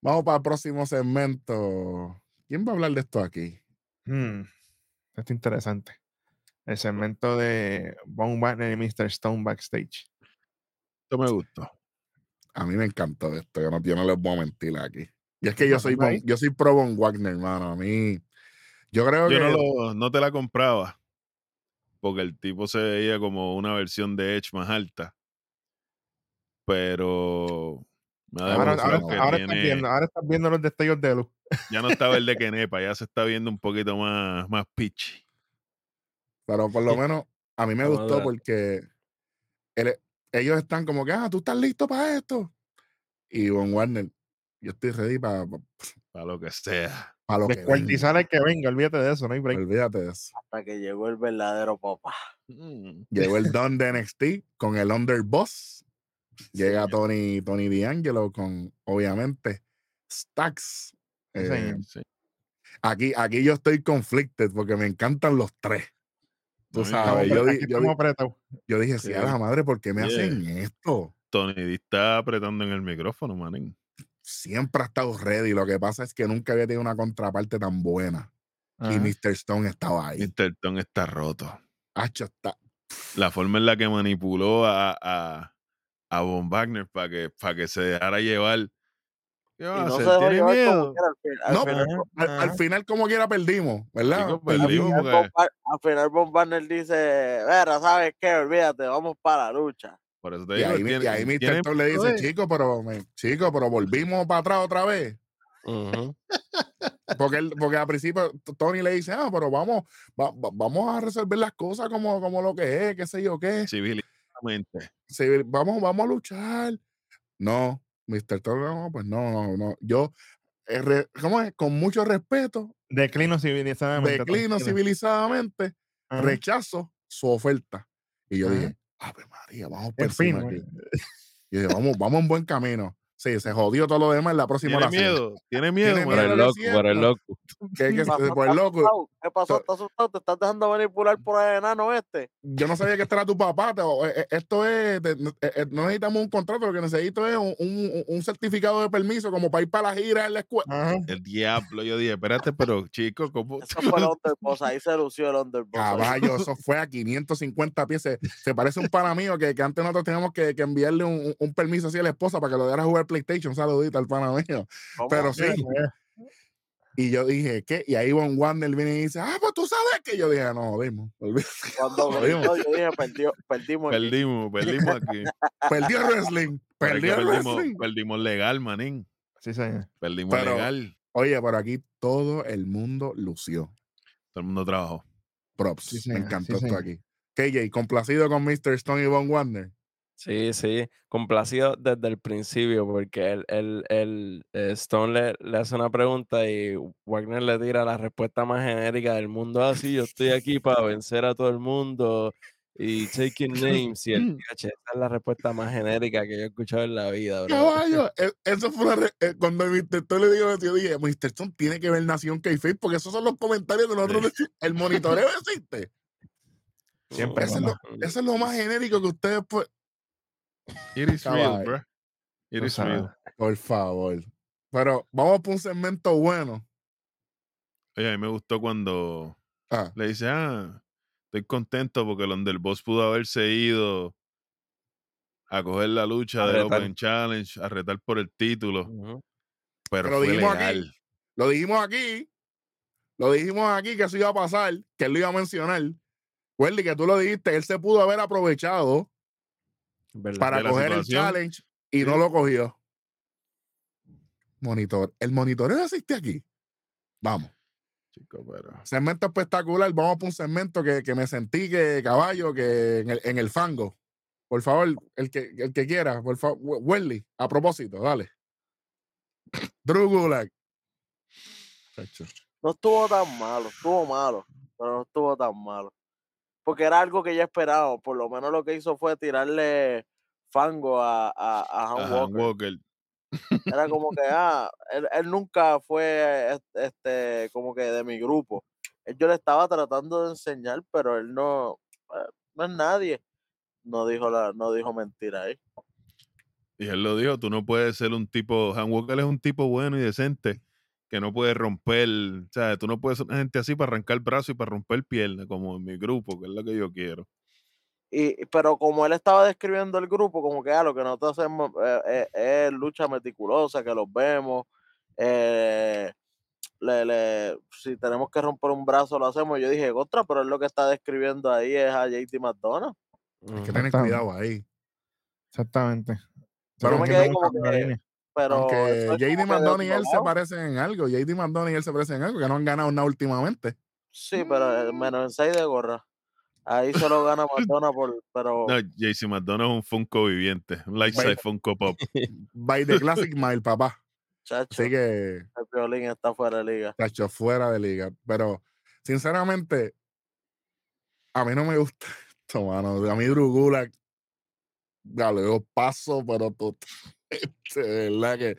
vamos para el próximo segmento. ¿Quién va a hablar de esto aquí? Mm, Esto es interesante. El segmento de Von Wagner y Mr. Stone backstage. Esto me gustó. A mí me encantó esto, yo no, yo no les voy a mentir aquí. Y es que yo soy. Von- yo soy pro Von Wagner, hermano. A mí, yo creo Yo que no, lo- no te la compraba. Porque el tipo se veía como una versión de Edge más alta. Pero me ha Ahora, ahora- que ahora estás tiene- viendo, ahora estás viendo los destellos de luz. ya no está verde que nepa, ya se está viendo un poquito más, más pitchy. Pero por lo menos a mí me Vamos gustó porque ellos están como que, ah, tú estás listo para esto. Y Von Warner, yo estoy ready para. Para lo que sea. A lo que Descuartizar el que venga, olvídate de eso, no hay break. Olvídate de eso. Hasta que llegó el verdadero papá. Mm. Llegó el Don de NXT con el Underboss. Llega Tony, Tony D'Angelo con, obviamente, Stacks. Sí, Eh. Sí. aquí, aquí yo estoy conflicted porque me encantan los tres. Tú No, sabes, yo, di- yo, di- yo dije, sí, a la madre, ¿por qué me hacen esto? Tony D está apretando en el micrófono, manín. Siempre ha estado ready. Lo que pasa es que nunca había tenido una contraparte tan buena. Y. Mr. Stone estaba ahí. Mr. Tom está roto. Hacho, está. La forma en la que manipuló a, a, a Von Wagner para que, para que se dejara llevar. ¿Qué Y va a no miedo? quiera. Al, No, final, Ajá, Al, al ajá. final, como quiera, perdimos, ¿verdad? Perdimos. al porque- final Von Bar- al final Von Barner dice, Vera, ¿sabes qué? Olvídate, vamos para la lucha. Por eso te Y digo, ahí, tiene- y ahí Mr. tiene Stone le dice, chico, pero, me- chico, pero volvimos para atrás otra vez. Porque, él- porque al principio Tony le dice, ah, pero vamos, va- va- vamos a resolver las cosas como, como lo que es, qué sé yo qué. civilizadamente. Vamos, vamos a luchar. No, Mr. Tony, no, pues no, no, no. Yo, eh, re- ¿cómo es? Con mucho respeto, Declino civilizadamente. declino civilizadamente, Ajá. rechazo su oferta. Y yo Ajá. dije, Ave María, vamos por fin, encima aquí. Y dije, vamos, vamos en buen camino. Sí, se jodió todo lo demás en la próxima Tiene miedo, tiene miedo. Tiene Por miedo. el lo loco, por el loco. ¿Qué pasó? por el ¿Estás loco. asustado? ¿Qué pasó? ¿Estás asustado? ¿Te estás dejando manipular por el enano este? Yo no sabía que este era tu papá. te- eh, eh, esto es, no eh, no necesitamos un contrato, lo que necesito es un, un- un certificado de permiso como para ir para la gira en la escuela. Ajá. El diablo, yo dije, espérate, pero chico, ¿cómo? Eso fue el Underboss, ahí se lució el Underboss. Caballo, eso fue a 550 pies. Se, se parece un pana mío que, que antes nosotros teníamos que, que enviarle un, permiso así a la esposa para que lo diera a jugar PlayStation. Saludito al pana mío. Pero sí. Y yo dije, ¿qué? Y ahí Von Wander viene y dice, ah, pues tú sabes que yo dije, no, jodimos. Cuando Jodimos. yo dije, perdió, perdimos. aquí. Perdimos, perdimos aquí. Perdió el wrestling. Perdió el perdimos, wrestling. perdimos legal, manín. Sí, señor. Perdimos Pero- legal. Oye, por aquí todo el mundo lució. Todo el mundo trabajó. Props. Sí, Me encantó sí, esto señor. aquí. KJ, complacido con Mr. Stone y Von Wander. Sí, sí, complacido desde el principio porque el, el, el, eh, Stone le, le hace una pregunta y Wagner le tira la respuesta más genérica del mundo. Ah, sí, yo estoy aquí para vencer a todo el mundo y taking names. Y el "Yache, esa es la respuesta más genérica que yo he escuchado en la vida, bro. Caballo, e- eso fue una re- eh, cuando Mr. Stone le dijo eso, yo dije, Mr. Stone tiene que ver Nación k porque esos son los comentarios de nosotros. El monitoreo existe. Siempre, Eso es, lo, eso es lo más genérico que ustedes pues. It is real, bro. It is real. Por favor. Pero vamos por un segmento bueno. Oye, a mí me gustó cuando Ah, le dice, ah, estoy contento porque el Underboss pudo haberse ido a coger la lucha del. Open Challenge, a retar por el título, pero Pero fue dijimos aquí, lo dijimos aquí. Lo dijimos aquí que eso iba a pasar, que él lo iba a mencionar. Welly, que tú lo dijiste, él se pudo haber aprovechado ¿Verdad? para de coger el challenge y Sí. no lo cogió. Monitor. El monitoreo existe aquí. Vamos. Chico, pero... Segmento espectacular. Vamos por un segmento que, que me sentí que caballo, que en el, en el fango. Por favor, el que, el que quiera, por favor. Welly, a propósito, dale. Drew Gulak. No estuvo tan malo, estuvo malo, pero no estuvo tan malo. Porque era algo que ya esperábamos. Por lo menos lo que hizo fue tirarle fango a, a, a Han a Han Walker. Era como que, ah, él, él nunca fue es- este, como que de mi grupo. Yo le estaba tratando de enseñar, pero él no, eh, no es nadie. No dijo la, no dijo mentira ahí. Y él lo dijo, tú no puedes ser un tipo, Han Walker es un tipo bueno y decente, que no puede romper, o sea, tú no puedes ser una gente así para arrancar brazo y para romper pierna, como en mi grupo, que es lo que yo quiero. Y, pero como él estaba describiendo el grupo, como que ah, lo que nosotros hacemos eh, eh, es lucha meticulosa, que los vemos, eh, le, le- si tenemos que romper un brazo lo hacemos. Yo dije, contra, pero él lo que está describiendo ahí es a JT McDonald. Hay que tener cuidado ahí. Exactamente. Pero Pero me quedé como que- Pero Aunque JD Mandoni y él se parecen en algo. JD Mandoni y él se parecen en algo, que no han ganado nada últimamente. Sí, pero eh, menos en 6 de gorra. Ahí se lo gana McDonald, por, pero No, JC McDonough es un Funko viviente, un life size Funko Pop. By the Classic Mile, papá. Chacho, Así que, el violín está fuera de liga. chacho, fuera de liga. Pero, sinceramente, a mí no me gusta esto, mano. A mí Drugula, ya le doy paso, pero tú, de verdad que.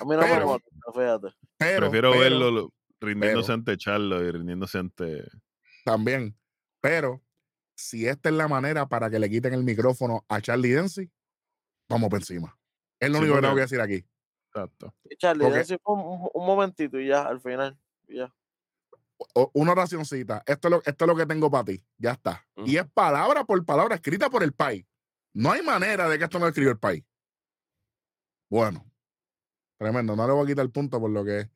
A mí no me Pero- molesta, fíjate. Pero, Prefiero pero, verlo lo- rindiéndose pero- ante Charlo y rindiéndose ante. También. Pero, si esta es la manera para que le quiten el micrófono a Charlie Dempsey, vamos por encima. Es lo Sí, único que tengo que decir aquí. Exacto. Y Charlie, Dempsey fue un, un momentito y ya, al final. y ya. O- una oracióncita. Esto es, lo, esto es lo que tengo para ti. Ya está. Y es palabra por palabra escrita por el país. No hay manera de que esto no lo escribió el país. Bueno, tremendo. No le voy a quitar el punto por lo que es.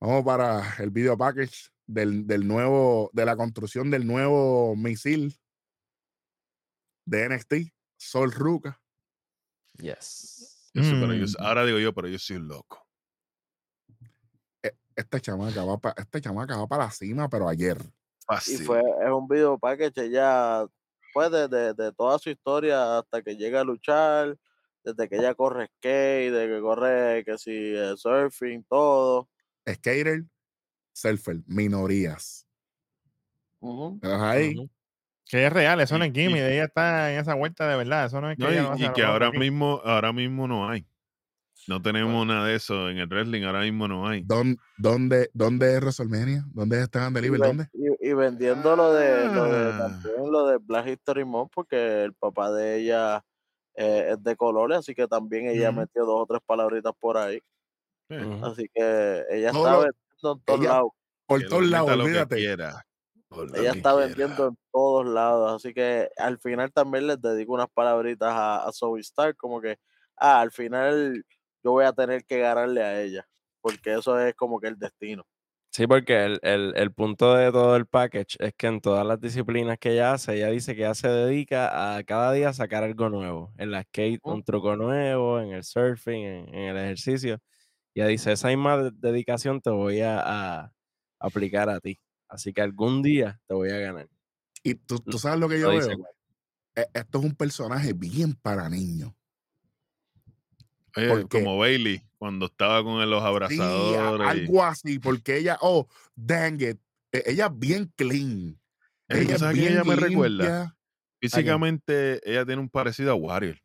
Vamos para el video package del, del nuevo, de la construcción del nuevo misil de NXT, Sol Ruka. Yes. Pero yo- Mm. ahora digo yo, pero yo soy un loco. Esta chamaca va para esta chamaca va para la cima, pero ayer. Y Fácil. fue, es un video package, ella, pues, de, de, de toda su historia hasta que llega a luchar, desde que ella corre skate, de que corre, que si eh, surfing, todo. Skater, surfer, minorías. ¿Ves ahí? Que es real, eso no es gimmick, y- ella está en esa vuelta de verdad, eso no es que No, y, y que ahora aquí. mismo, ahora mismo no hay. No tenemos nada de eso en el wrestling, ahora mismo no hay. ¿Dónde, dónde, dónde es WrestleMania? ¿Dónde es Stand and Y, Deliver? ven- ¿Dónde? y- y vendiendo lo de, lo de Ah. también lo de Black History Month, porque el papá de ella eh, es de colores, así que también ella metió dos o tres palabritas por ahí. Así que ella Todo está lo- vendiendo en todos ella- lados. Por todos lados, olvídate. Ella está quiera. vendiendo en todos lados, así que al final también les dedico unas palabritas a, a Zoe Stark, como que, ah, al final yo voy a tener que ganarle a ella, porque eso es como que el destino. Sí, porque el, el- el punto de todo el package es que en todas las disciplinas que ella hace, ella dice que ella se dedica a cada día sacar algo nuevo. En la skate, un truco nuevo, en el surfing, en, en el ejercicio. Y ella dice, esa misma de- dedicación te voy a, a aplicar a ti. Así que algún día te voy a ganar. Y tú, tú sabes lo que yo veo. E- Esto es un personaje bien para niños. Porque- como Bailey, cuando estaba con los abrazadores. algo así, porque ella, oh, dang it. e- Ella es bien clean. Eh, ¿tú Ella es sabes bien ella me recuerda? Físicamente, ella tiene un parecido a Warrior.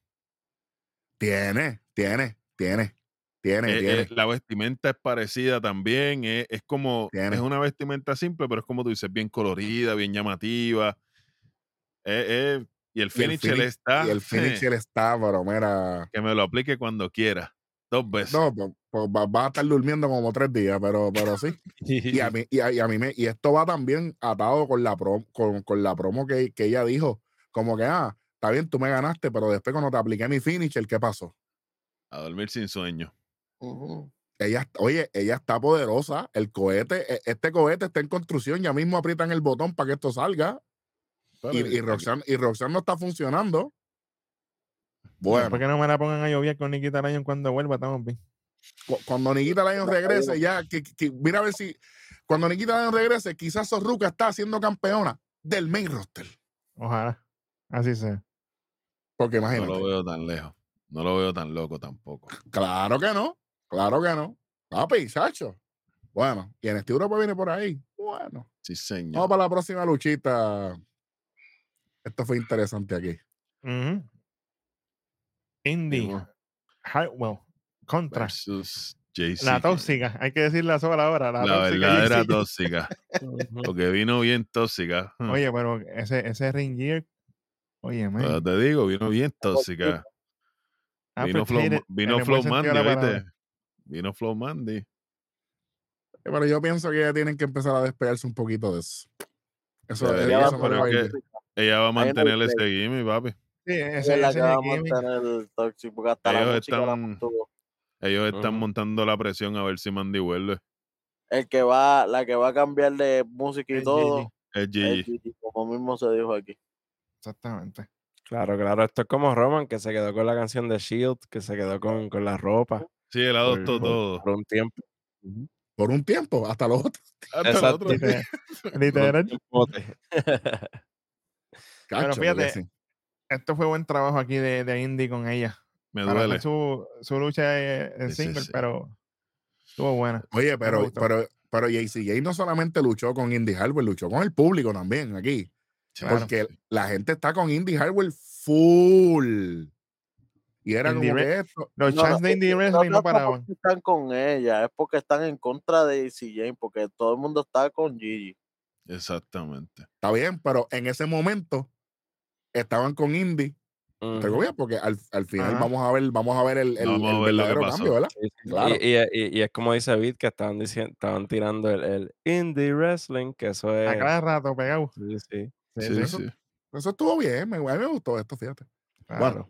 Tiene, tiene, tiene, tiene, Eh, tiene. eh, la vestimenta es parecida también. eh, es como. Tiene. Es una vestimenta simple, pero es como tú dices, bien colorida, bien llamativa. Eh, eh, y el Y el finisher finish- está. y el finisher está, pero mira. que me lo aplique cuando quiera. Dos veces. No, pues, pues va, va a estar durmiendo como tres días, pero, pero sí. Y a mí, y a, y a mí me, y esto va también atado con la promo, con, con la promo que, que ella dijo. Como que, ah, está bien, tú me ganaste, pero después cuando te apliqué mi finisher, ¿qué pasó? A dormir sin sueño. Ella, oye, ella está poderosa. El cohete, e- este cohete está en construcción. Ya mismo aprietan el botón para que esto salga. Y, y, Roxanne, y Roxanne no está funcionando. Bueno, ¿Por qué no me la pongan a llover con Nikita Lyon cuando vuelva? Estamos bien. cu- cuando Nikita Lion regrese, ya, que, que- mira a ver si, cuando Nikita Lion regrese, quizás Sorruca está siendo campeona del main roster. Ojalá. Así sea. Porque No imagínate. lo veo tan lejos. No lo veo tan loco tampoco. Claro que no. Claro que no. Papi, Sacho. Bueno, y en este Europa viene por ahí. Bueno. Sí, señor. Vamos para la próxima luchita. Esto fue interesante aquí. Indy. Hartwell. Contra. Versus JC. La tóxica. Hay que decirla sola ahora. La, La verdadera tóxica. Porque vino bien tóxica. Hmm. Oye, pero ese, ese ring gear. Oye, man. Pero te digo, vino bien tóxica. Vino Flow, appreciated vino Flow buen sentido Mandy, de la. ¿viste? Vino Flow Mandy. Pero yo pienso que ya tienen que empezar a despegarse un poquito de eso. Eso, Debería, eso no pero es que-. Ella va a mantener ese gimmick, papi. Sí, Esa ese, es la ese que va a mantener el tóxico, porque hasta la Ellos la están-. Ellos están montando la presión a ver si Mandy vuelve. El que va, la que va a cambiar de música y todo, Es es Gigi. Gigi, como mismo se dijo aquí. Exactamente. Claro, claro. Esto es como Roman, que se quedó con la canción de Shield, que se quedó con, con la ropa Sí, él adoptó por- todo. por un tiempo. Por un tiempo, hasta los otros. Hasta el Exacto. Literal. por un Literal. tiempote. Cacho, porque fíjate, sí. Esto fue buen trabajo aquí de, de Indy con ella. Me para duele. su, su lucha en Sí, single, sí. pero estuvo buena. Oye, pero, pero, pero JCJ no solamente luchó con Indy Hardware, luchó con el público también aquí. Claro. Porque la gente está con Indy Hardware full. Y era Indie como Re- que esto. Los No, chats no, de Indie no Wrestling no paraban. están con ella, es porque están en contra de Jane, porque todo el mundo está con Gigi. Exactamente. Está bien, pero en ese momento estaban con Indy, Ujú. comillas, porque al, al final vamos a ver, vamos a ver el, el, Vamos a el ver verdadero cambio, ¿verdad? Sí, sí. Claro. Y, y- y- y es como dice Vid que estaban diciendo, estaban tirando el, el indie wrestling, que eso A es. cada rato pegado. Sí, sí, Sí, Sí, sí, sí. Eso estuvo bien, me, a mí me gustó esto, fíjate. claro.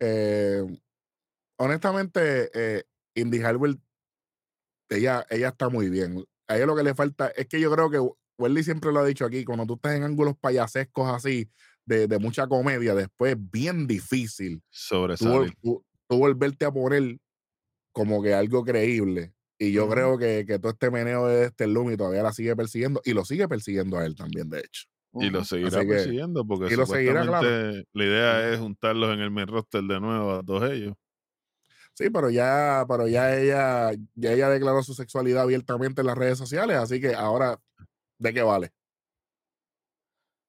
Eh, honestamente, eh, Indy Hartwell, ella, ella está muy bien. A ella lo que le falta es que yo creo que Welly siempre lo ha dicho aquí, cuando tú estás en ángulos payasescos así, de, de mucha comedia, después es bien difícil Sobresalir. tú- tú volverte a poner como que algo creíble. Y yo creo que, que todo este meneo de este Lumi todavía la sigue persiguiendo y lo sigue persiguiendo a él también, de hecho. Y lo seguirá que- persiguiendo porque y lo seguirá, claro. la idea es juntarlos en el main roster de nuevo a todos ellos. Sí, pero ya, pero ya ella, ya ella declaró su sexualidad abiertamente en las redes sociales, así que ahora, ¿de qué vale?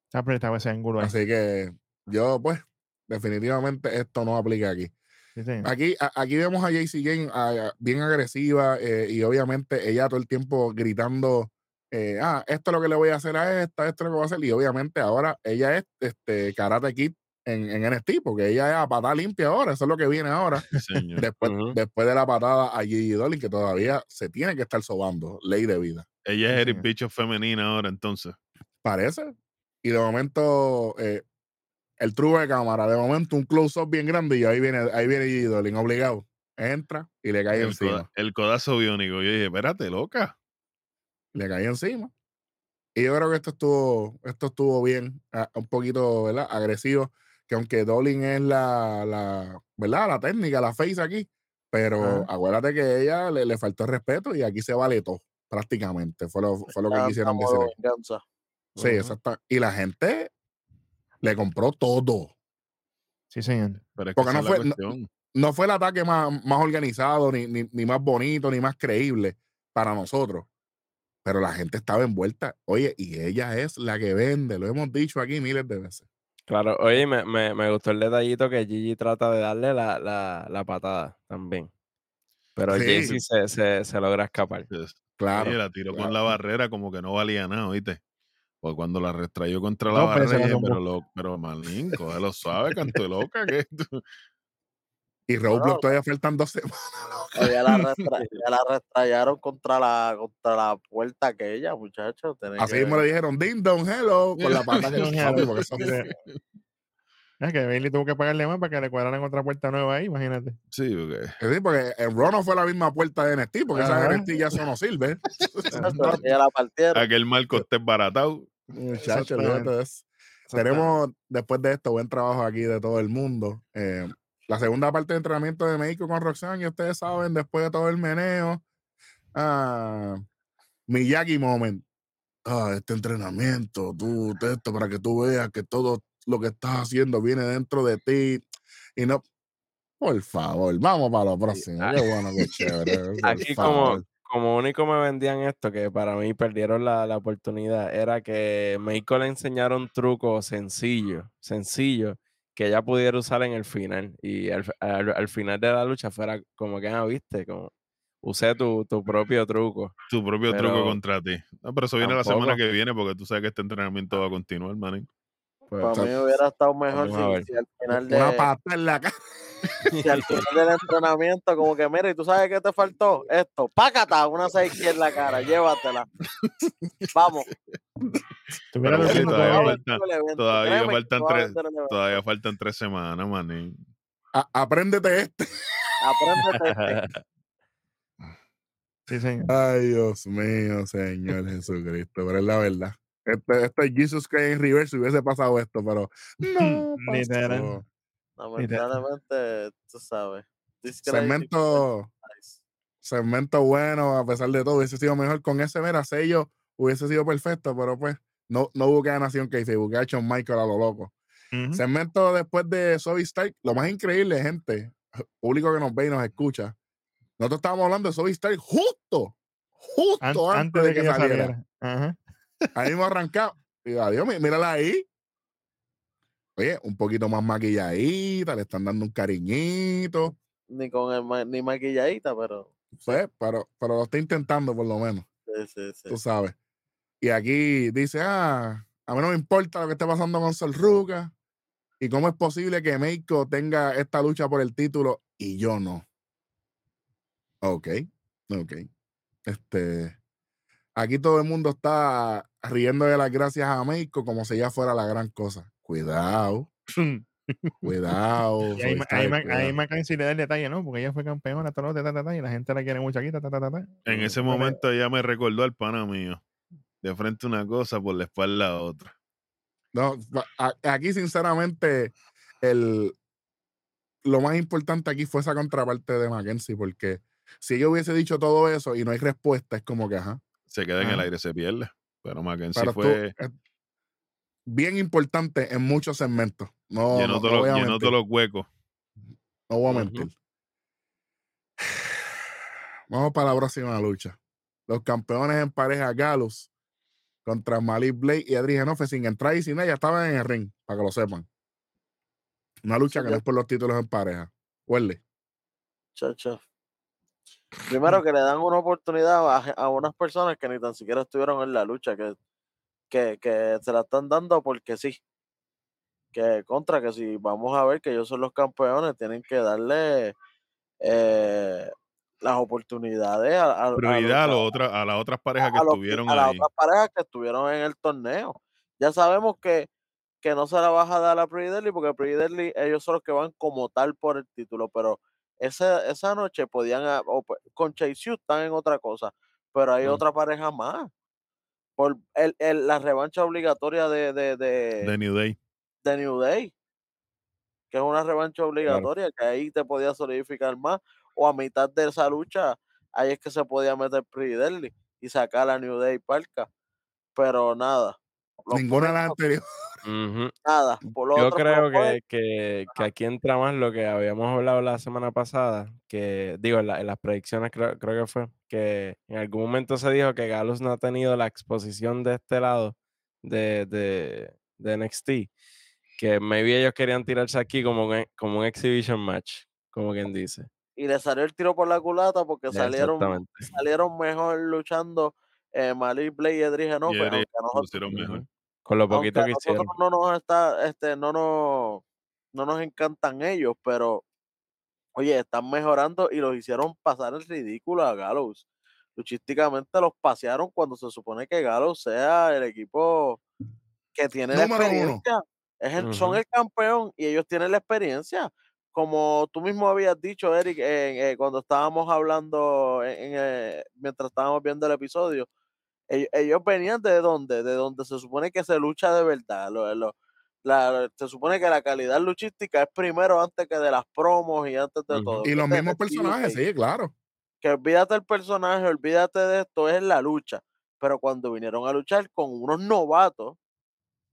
Está apretado ese ángulo ahí. Así que yo, pues, definitivamente esto no aplica aquí. Sí, sí. Aquí, a- aquí vemos a JC Jane bien agresiva eh, y obviamente ella todo el tiempo gritando, eh, ah, esto es lo que le voy a hacer a esta, esto es lo que voy a hacer. Y obviamente ahora ella es este Karate Kid en, en NXT, porque ella es a patada limpia ahora, eso es lo que viene ahora. Sí, señor. Después, después de la patada a Gigi Dolin, que todavía se tiene que estar sobando, ley de vida. Ella Sí, es Eric. Bicho femenina ahora, entonces. Parece. Y de momento, eh, el truco de cámara, de momento un close-up bien grande y ahí viene, ahí viene Gigi Dolin, obligado. Entra y le cae El, encima. coda- el codazo biónico. Yo dije, espérate, loca. Le cae encima. Y yo creo que esto estuvo, esto estuvo bien, ah, un poquito, ¿verdad? Agresivo. Que aunque Dolin es la, la, ¿verdad? La técnica, la face aquí. Pero acuérdate que ella le, le faltó el respeto y aquí se vale todo, prácticamente. Fue lo, fue lo que quisieron decir. venganza. Sí, exacto. Y la gente le compró todo. Sí, señor. Pero es que Porque no fue- no- fue el ataque más, más organizado, ni, ni, ni más bonito, ni más creíble para nosotros. Pero la gente estaba envuelta. Oye, y ella es la que vende. Lo hemos dicho aquí miles de veces. Claro, oye, me, me, me gustó el detallito que Gigi trata de darle la, la, la patada también. Pero Sí. Jaycee se, se, se logra escapar. Claro. Oye, la tiró claro. con la barrera como que no valía nada, ¿oíste? Pues cuando la restrayó contra la Dos veces barrera, la dije, zumbó. pero, lo, pero Malín, cógelo suave, canto de loca. que esto- Y Bueno, todavía faltan dos semanas. Ya la, restra- ya la restrayaron contra la, contra la puerta aquella, muchachos. Así que mismo le dijeron ding dong hello con la pata que hello. porque eso- Sí. Es que Bailey tuvo que pagarle más para que le cuadraran otra puerta nueva ahí, imagínate. Sí, porque Sí, porque en Raw no fue la misma puerta de NXT, porque esa Ajá. NXT ya eso no sirve. Ya la partieron. aquel marco esté baratado. Muchachos, eso. Tenemos, después de esto, buen trabajo aquí de todo el mundo. Eh, la segunda parte de entrenamiento de México con Roxanne, y ustedes saben, después de todo el meneo, ah, Miyagi Moment. Ah, este entrenamiento, tú, esto, para que tú veas que todo lo que estás haciendo viene dentro de ti. Y no, por favor, vamos para lo próximo. Qué bueno, qué chévere. Aquí como, como único me vendían esto, que para mí perdieron la, la oportunidad, era que Meiko le enseñara un truco sencillo, sencillo, que ella pudiera usar en el final. Y al, al- al final de la lucha fuera como que, ah, viste, como usé tu, tu propio truco. Tu propio Pero truco contra ti. No, pero eso viene la semana que viene porque tú sabes que este entrenamiento va a continuar, manín. Pues, Para mí hubiera estado mejor si, si al final Una de, pata en la cara. si al final del entrenamiento, como que mira, ¿y tú sabes qué te faltó? Esto, pácata, una seis en la cara, llévatela. Vamos. Pero sí, todavía falta- créeme faltan tres-. Todavía faltan tres semanas, manín. A- apréndete este. Apréndete este. Sí, señor. Ay, Dios mío, Señor Jesucristo. Pero es la verdad. Este, este Jesus Christ en reverse hubiese pasado esto, pero no Literal. Lamentablemente, tú sabes. Segmento, segmento bueno, a pesar de todo, hubiese sido mejor con ese, mira, sello, hubiese sido perfecto, pero pues no, no hubo que nación que hubo que ha hecho Michael a lo loco. Ujú. Segmento después de Sobi Stark, lo más increíble, gente. público que nos ve y nos escucha, nosotros estábamos hablando de Soul Star justo, justo antes, de que, saliera. Ahí hemos arrancado. Digo, adiós, mírala ahí. Oye, un poquito más maquilladita, le están dando un cariñito. Ni con el ni maquilladita, pero. Pues, pero, pero lo está intentando por lo menos. Sí, sí, sí. Tú sabes. Y aquí dice, ah, a mí no me importa lo que esté pasando con Sol Ruca. ¿Y cómo es posible que Meiko tenga esta lucha por el título y yo no? Ok, ok. Este, aquí todo el mundo está riendo de las gracias a Meiko como si ella fuera la gran cosa. Cuidado. cuidado. Ahí, ahí, ahí si le da el detalle, ¿no? Porque ella fue campeona, todo, y la gente la quiere mucho aquí. en ese momento ella me recordó al pana mío. De frente una cosa, por la espalda otra. No, aquí sinceramente, el, lo más importante aquí fue esa contraparte de Mackenzie, porque si yo hubiese dicho todo eso y no hay respuesta, es como que, ajá. Se queda en el aire, se pierde. Pero Mackenzie fue... bien importante en muchos segmentos. No, llenó, no, todos los huecos. No voy a mentir. Vamos para la próxima lucha. Los campeones en pareja Galus contra Malik Blake y Adri Genofe sin entrar y sin ella estaban en el ring, para que lo sepan. Una lucha que no es por los títulos en pareja. Huele. Chacha. Primero que le dan una oportunidad a, unas personas que ni tan siquiera estuvieron en la lucha, que, que, que se la están dando porque sí. Que contra, que si vamos a ver que ellos son los campeones, tienen que darle eh, las oportunidades a, prioridad a, a, las otras parejas que estuvieron a las otras parejas que estuvieron en el torneo. Ya sabemos que, que no se la vas a dar a Pre porque Pre ellos son los que van como tal por el título, pero esa, esa noche podían, pues, con Chase están en otra cosa, pero hay mm. otra pareja más. Por el, el, la revancha obligatoria de, de, de, New Day. De New Day. Que es una revancha obligatoria, que ahí te podía solidificar más o a mitad de esa lucha, ahí es que se podía meter Pretty y sacar a New Day Parka. Pero nada. Ninguna de las anteriores. Nada. Yo creo que, que, que, aquí entra más lo que habíamos hablado la semana pasada, que digo, en, las predicciones creo, creo, que fue, que en algún momento se dijo que Galus no ha tenido la exposición de este lado de, de, de NXT, que maybe ellos querían tirarse aquí como, como un exhibition match, como quien dice y le salió el tiro por la culata porque salieron, salieron mejor luchando eh, Malik Blake y Edric Genofe, aunque nosotros, mejor. Con lo poquito que hicieron. No nos, está, este, no, nos, no nos encantan ellos, pero oye, están mejorando y los hicieron pasar el ridículo a Gallows. Luchísticamente los pasearon cuando se supone que Gallows sea el equipo que tiene la experiencia. Es el, Son el campeón y ellos tienen la experiencia como tú mismo habías dicho, Eric, eh, cuando estábamos hablando, eh, mientras estábamos viendo el episodio, ellos, venían de dónde, de donde se supone que se lucha de verdad. se supone que la calidad luchística es primero antes que de las promos y antes de todo. Y los mismos personajes, sí, claro. Que olvídate el personaje, olvídate de esto, es la lucha. Pero cuando vinieron a luchar con unos novatos,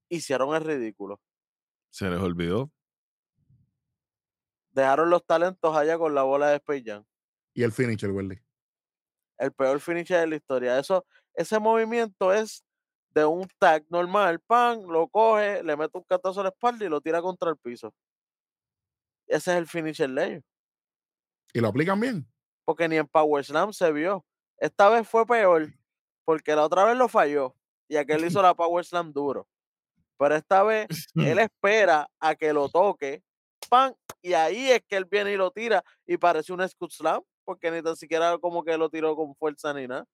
hicieron el ridículo. Se les olvidó dejaron los talentos allá con la bola de Space Y el finisher, Welly. El peor finisher de la historia. Eso, ese movimiento es de un tag normal, pan, lo coge, le mete un catazo a la espalda y lo tira contra el piso. Ese es el finisher de ellos. ¿Y lo aplican bien? Porque ni en Power Slam se vio. Esta vez fue peor, porque la otra vez lo falló y aquel hizo la Power Slam duro. Pero esta vez él espera a que lo toque pan, y ahí es que él viene y lo tira y parece un Scoot Slam, porque ni tan siquiera como que lo tiró con fuerza ni nada.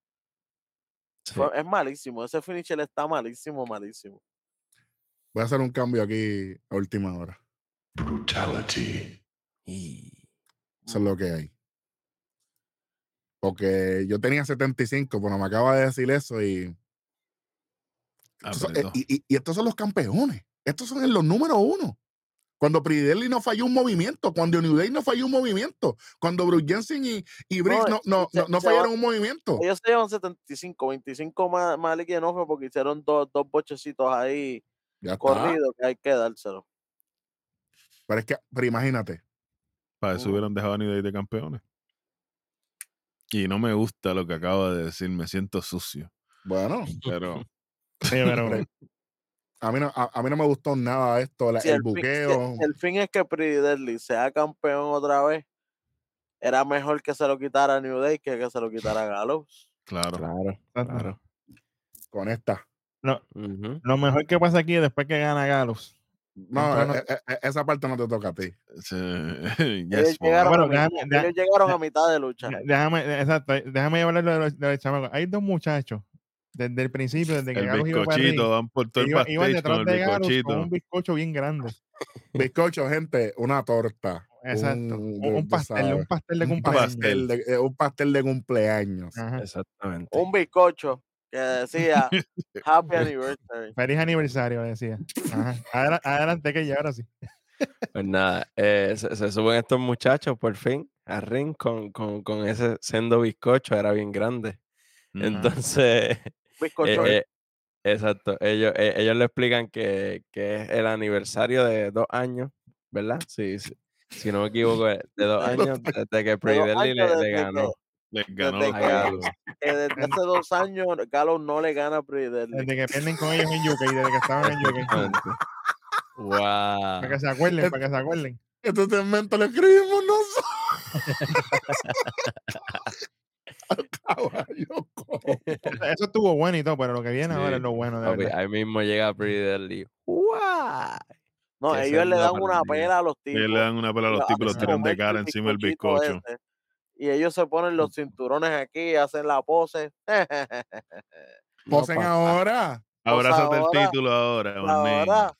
Es malísimo, ese finisher está malísimo, malísimo. Voy a hacer un cambio aquí a última hora. Brutality. Y eso es lo que hay. Porque yo tenía 75, pero me acaba de decir eso y. Eh, y, y, estos son los campeones. Estos son los número uno. Cuando Pridelli no falló un movimiento, cuando New Day no falló un movimiento, cuando Bruce Jensen y, y Briggs no, no, no, fallaron un movimiento. Ellos se llevan 75, 25 más, más y enojo porque hicieron dos, dos bochecitos ahí corridos que hay que dárselo. Pero es que, pero imagínate, Para eso hubieran dejado a New Day de campeones. Y no me gusta lo que acaba de decir, me siento sucio. Bueno, Pero Sí, pero a mí no, a, a mí no me gustó nada esto, la- el el, fin, si buqueo. el fin es que Pretty Deadly sea campeón otra vez, era mejor que se lo quitara New Day que que se lo quitara Gallows. claro. Claro, claro. con esta. lo, Ujú. lo mejor que pasa aquí es después que gana Galus. No, eh, eh, eh, esa parte no te toca a ti. Sí, Ellos yes, llegaron, Bueno, a, mi- déjame- ellos llegaron a mitad de lucha. Déjame, exacto, déjame hablar de los, de los chamacos. Hay dos muchachos, desde el principio, desde que El Galus iba para bizcochito, van por todo el iba- iban pastel detrás con el de Galus con bizcochito. un bizcocho bien grande. Bizcocho, gente, una torta. Exacto. Un- Un, un pastel, sabes, un pastel de un cumpleaños. pastel de, eh, un pastel de cumpleaños. Ajá. Exactamente. Un bizcocho que decía Happy Anniversary. Feliz aniversario, decía. Ajá. Adelante que ya, ahora sí. Pues nada, eh, se, se suben estos muchachos por fin al ring con, con, con ese sendo bizcocho, era bien grande. Entonces, eh, eh, exacto, ellos, eh, ellos le explican que, que es el aniversario de dos años, ¿verdad? Sí, sí, si no me equivoco, eh, de dos años desde que Deadly años le, le ganó Les ganó desde los que desde hace dos años Gallows no le gana a Deadly. Desde que pierden con ellos en UK, desde que estaban en UK. Wow. Para que se acuerden, para que se acuerden. Este segmento lo escribimos nosotros. Al caballo cojo. Eso estuvo bueno y todo, pero lo que viene ahora es lo bueno, de Papi, ahí mismo llega Pretty Deadly. ¡Guau! No, que ellos le dan una el pela a los tipos. Ellos le dan una pela a los Lo tipos, los tiran de comerse cara el encima del bizcocho. ese, Y ellos se ponen los cinturones aquí, hacen la pose. Posen ahora. Abrázate el ahora- título ahora. Ahora,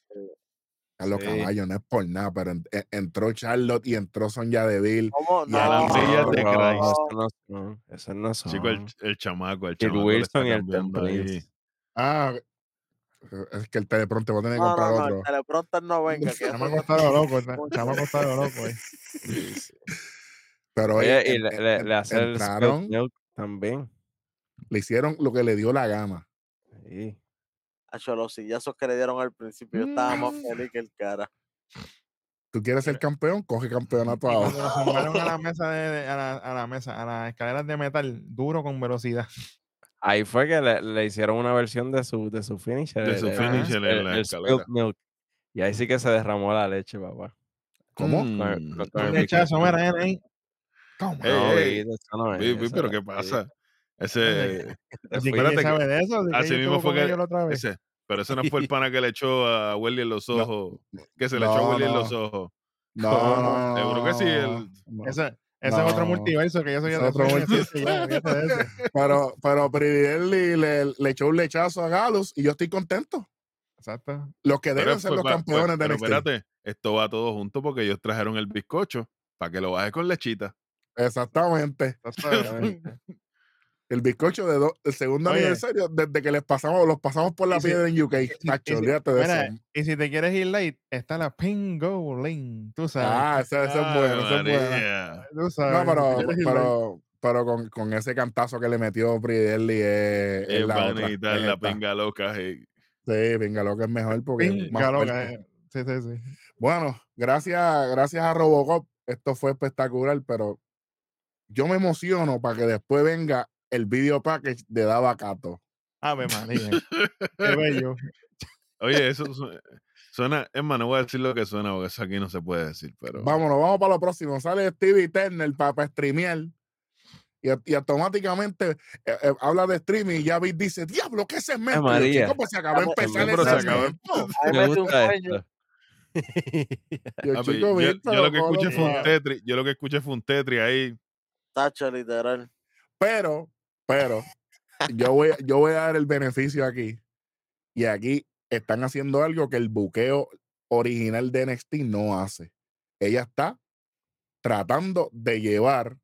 A los Sí. caballos, no es por nada, pero en- en- entró Charlotte y entró Sonya Deville. ¿cómo? Y a las No, millas de Christ. no son, esos no son. Chico, el, el chamaco, el Kid chamaco Wilson y el. Ah, es que el telepronte va a tener que no, comprar no, no, otro. el teleprompter no venga. que Chamaco está lo loco, chamaco está lo loco. eh. Pero Oye, oye, y en- le, le, le hace el entraron, también. le hicieron lo que le dio la gana. Sí. Acho, los sillazos que le dieron al principio, yo estaba más Mm. feliz que el cara. ¿Tú quieres ser campeón? Coge campeonato ahora. lo a la mesa, de, a, la, a la mesa, a las escaleras de metal, duro con velocidad. Ahí fue que le, le hicieron una versión de su, de su finisher. De su el- finisher en el, la el escalera. spilled milk. Y ahí sí que se derramó la leche, papá. ¿Cómo? Con el- Mm. lechazo, mira, ahí. Toma. Ey, No, ey. Vito, eso no es, Vi, vi, eso pero ¿qué pasa? Ese, Así espérate ella que- sabe de eso. así mismo fue que- otra vez. ese, pero ese no fue el pana que le echó a Welly en los No, ojos. que se le echó no, a Welly en no. los ojos. No, no, no. Seguro que sí, el- no. Ese, ese es otro No. multiverso que yo soy de otro soy multi- inocente ya, olvídate de eso. Pero, pero Pridelli le, le echó un lechazo a Galus y yo estoy contento. Exacto. Los que Pero, deben ser pues, los va- campeones pues, de pero NXT. espérate, esto va todo junto porque ellos trajeron el bizcocho para que lo baje con lechita. Exactamente. Exactamente. El bizcocho de do- el segundo Oye. aniversario desde que les pasamos, los pasamos por la si- piedra en UK. si- olvídate de Mira, eso. y si te quieres ir late, está la Pingo Lane. Tú sabes. Ah, ese, ese es bueno, ese es bueno. María. tú sabes. No, pero, pero, pero con, con ese cantazo que le metió Pridelli es, es Es la otra. la esta. pinga loca. hey. Sí, venga, lo que es mejor porque es más Pinga loca, eh. Sí, sí, sí. Bueno, gracias, gracias a Robocop. Esto fue espectacular, pero yo me emociono para que después venga el video package de Dava Cato. Ave María. Qué bello. Oye, eso su- suena. Es más, no voy a decir lo que suena porque eso aquí no se puede decir. Pero Vámonos, vamos para lo próximo. Sale Stevie Turner para, streamear. Y, y automáticamente eh, eh, habla de streaming y ya Vic dice, diablo, ¿qué? Y yo, María. pues se acaba de empezar el se acabó Me mete gusta esto. Yo, lo que ¿cómo escuché fue un fue? tetri. Yo lo que escuché fue un tetri ahí. Tacho, literal. Pero, pero, yo voy, yo voy a dar el beneficio aquí. Y aquí están haciendo algo que el buqueo original de NXT no hace. Ella está tratando de llevar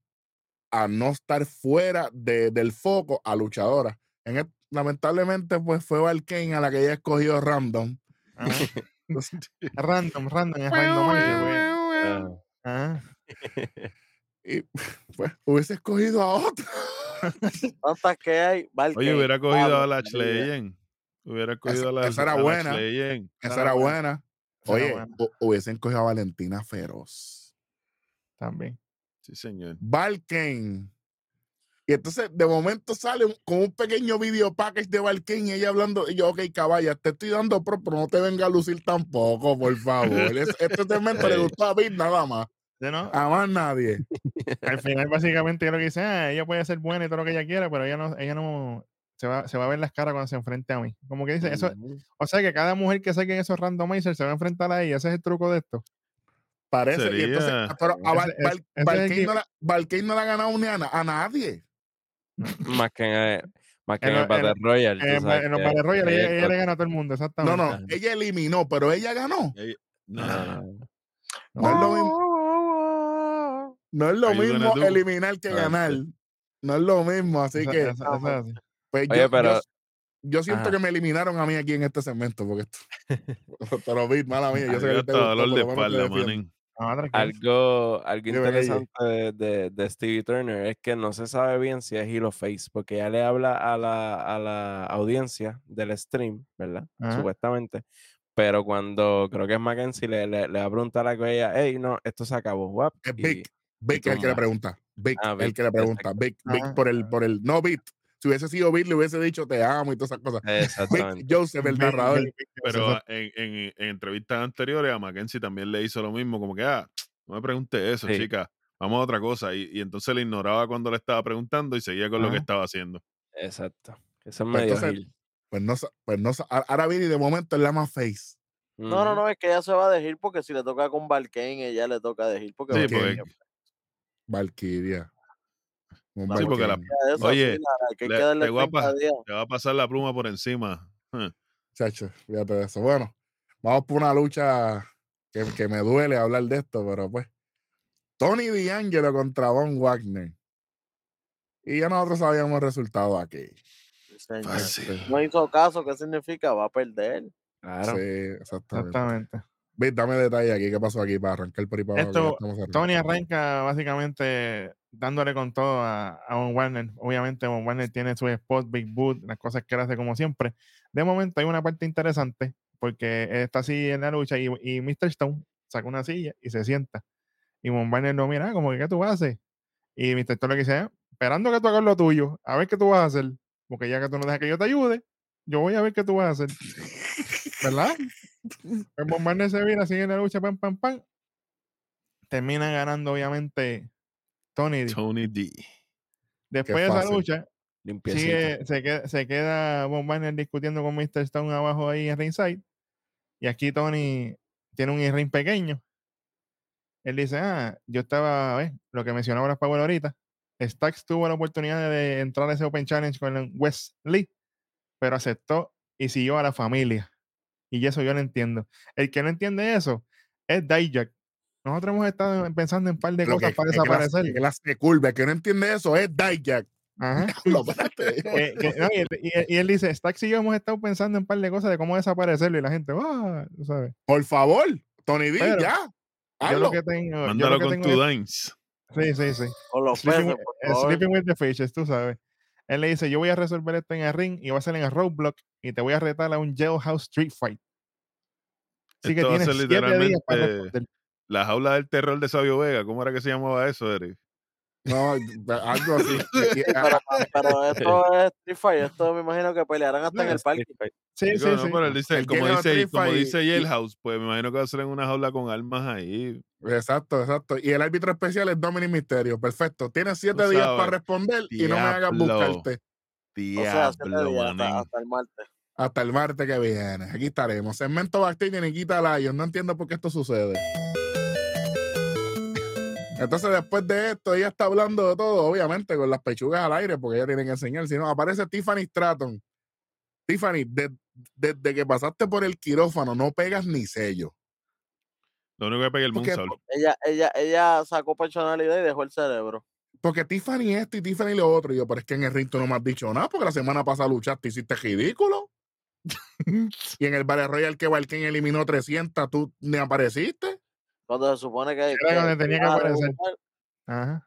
a no estar fuera de- del foco a luchadora. En el- lamentablemente, pues fue Valkane a la que ella escogió random. Ajá. Random, random, es randomizer, güey. Ah, Ajá. Y pues hubiese escogido a otra. ¿Cuántas que hay? Oye, hubiera cogido a la. Legend. Hubiera cogido a la esa era buena. Legend. Esa era buena. Esa era Oye, hubiesen cogido a Valentina Feroz. También. Sí, señor. Valken. Y entonces de momento sale con un pequeño video package de Valken y ella hablando, y yo, ok, caballa, te estoy dando pro, pero no te venga a lucir tampoco, por favor. este segmento le gustó a Bit nada más. No? A más nadie. Al final, básicamente, yo lo que dice, ah, ella puede ser buena y todo lo que ella quiera, pero ella no, ella no se va, se va a ver las caras cuando se enfrente a mí. Como que dice, eso, o sea que cada mujer que saquen esos randomizers se va a enfrentar a ella. Ese es el truco de esto. Parece. Y entonces, pero a Valkyrie no, le ha ganado ni a, a nadie. Más que en, más que en, el Battle Royale. En, en los Battle Royale ella, le gana a todo el mundo, exactamente. No, no, ella eliminó, pero ella ganó. no. no. es lo mismo. No es lo mismo eliminar que ganar. No es lo mismo, así que. Pues yo, pero, yo, siento que me eliminaron a mí aquí en este segmento, porque esto. pero vi, mala mía, yo sé que te dolor de espalda, manín. algo, algo interesante de, de, de, Stevie Turner es que no se sabe bien si es Hilo Face, porque ella le habla a la, a la audiencia del stream, ¿verdad? Supuestamente. Pero cuando creo que es Mackenzie, le, le, le va a preguntar a ella, hey, no, esto se acabó. es Big. Big es el que le pregunta. Big, ah, el que le pregunta. Big, Big por el, por el. No, Big si hubiese sido Bill, le hubiese dicho te amo y todas esas cosas. Big Joseph, el narrador. Pero en, en, entrevistas anteriores a Mackenzie también le hizo lo mismo, como que, ah, no me pregunte eso, chica, vamos a otra cosa. Y, y, entonces le ignoraba cuando le estaba preguntando y seguía con lo que estaba haciendo. Exacto. Eso es pues medio entonces, pues no, pues no, ahora Billy de momento es la más face. No, no, no, es que ella se va a dejar porque si le toca con Valkane, ella le toca dejar porque sí, porque... Valkyria. Sí, porque la, oye, te, va a pasar la pluma por encima. Chacho, fíjate de eso. Bueno, vamos por una lucha que, que, me duele hablar de esto, pero pues. Tony D'Angelo contra Von Wagner. Y ya nosotros sabíamos el resultado aquí. No hizo caso, ¿qué significa? Va a perder. Claro. Sí, exactamente. exactamente dame detalle aquí, ¿qué pasó aquí para arrancar por ahí para Esto, Tony arranca básicamente dándole con todo a, a Von Warner. Obviamente, Von Warner tiene su spot, Big Boot, las cosas que él hace como siempre. De momento hay una parte interesante porque está así en la lucha y, y Mr. Stone saca una silla y se sienta. Y Von Warner lo mira, como que, ¿qué tú haces? Y Mr. Stone le dice, ah, esperando que tú hagas lo tuyo, a ver qué tú vas a hacer. Porque ya que tú no dejas que yo te ayude, yo voy a ver qué tú vas a hacer. ¿Verdad? El Bombardier se viene, sigue la lucha, pam, pam, pam. Termina ganando, obviamente, Tony D. Tony D. Después de esa lucha, sigue, se queda, se queda discutiendo con Mr. Stone abajo ahí en ringside. Y aquí Tony tiene un ring pequeño. Él dice, ah, yo estaba, ver, lo que mencionaba las Power ahorita. Stacks tuvo la oportunidad de entrar a ese Open Challenge con Wes Lee, pero aceptó y siguió a la familia. Y eso yo no entiendo. El que no entiende eso es Dijak. Nosotros hemos estado pensando en un par de cosas para desaparecer. Que la, que curva, el que no entiende eso es Dijak. Ajá. Eh, y, él dice, Stacks y yo hemos estado pensando en un par de cosas de cómo desaparecerlo y la gente, ah, ¿sabes? Por favor, Tony D, ya. Yo lo que tengo. Mándalo con tu dance. Sí, sí, sí. Los sleeping, pesos, with, sleeping with the fishes, tú sabes. Él le dice, yo voy a resolver esto en el ring y voy a hacer en el roadblock y te voy a retar a un jailhouse street fight. Así que tienes siete días para responder. La jaula del terror de Sabio Vega, ¿cómo era que se llamaba eso, Eric? No, algo así. pero, esto es Street Fight, esto me imagino que pelearán hasta en el parque. Sí, sí, sí. Pero él dice, como, dice, como dice Jailhouse, pues me imagino que va a ser en una jaula con armas ahí. Exacto, exacto. Y el árbitro especial es Dominic Misterio. Perfecto. Tienes siete días para responder y no me hagas buscarte. Diablo, o sea, hasta, hasta, el martes. Hasta el martes que viene. Aquí estaremos. Segmento Backstage y Nikita Lion. No entiendo por qué esto sucede. Entonces, después de esto, ella está hablando de todo, obviamente, con las pechugas al aire, porque ella tiene que enseñar. Si no, aparece Tiffany Stratton. Tiffany, desde que pasaste por el quirófano, no pegas ni sello. Lo único que pega el moonsault. Ella, ella, ella sacó personalidad y dejó el cerebro. Porque Tiffany esto y Tiffany lo otro. Y yo, pero es que en el ring tú no me has dicho nada, porque la semana pasada luchaste y hiciste ridículo. y en el Battle Royale que Valken eliminó 300, tú ni apareciste. Cuando se supone que. Era donde tenía que aparecer. Ajá.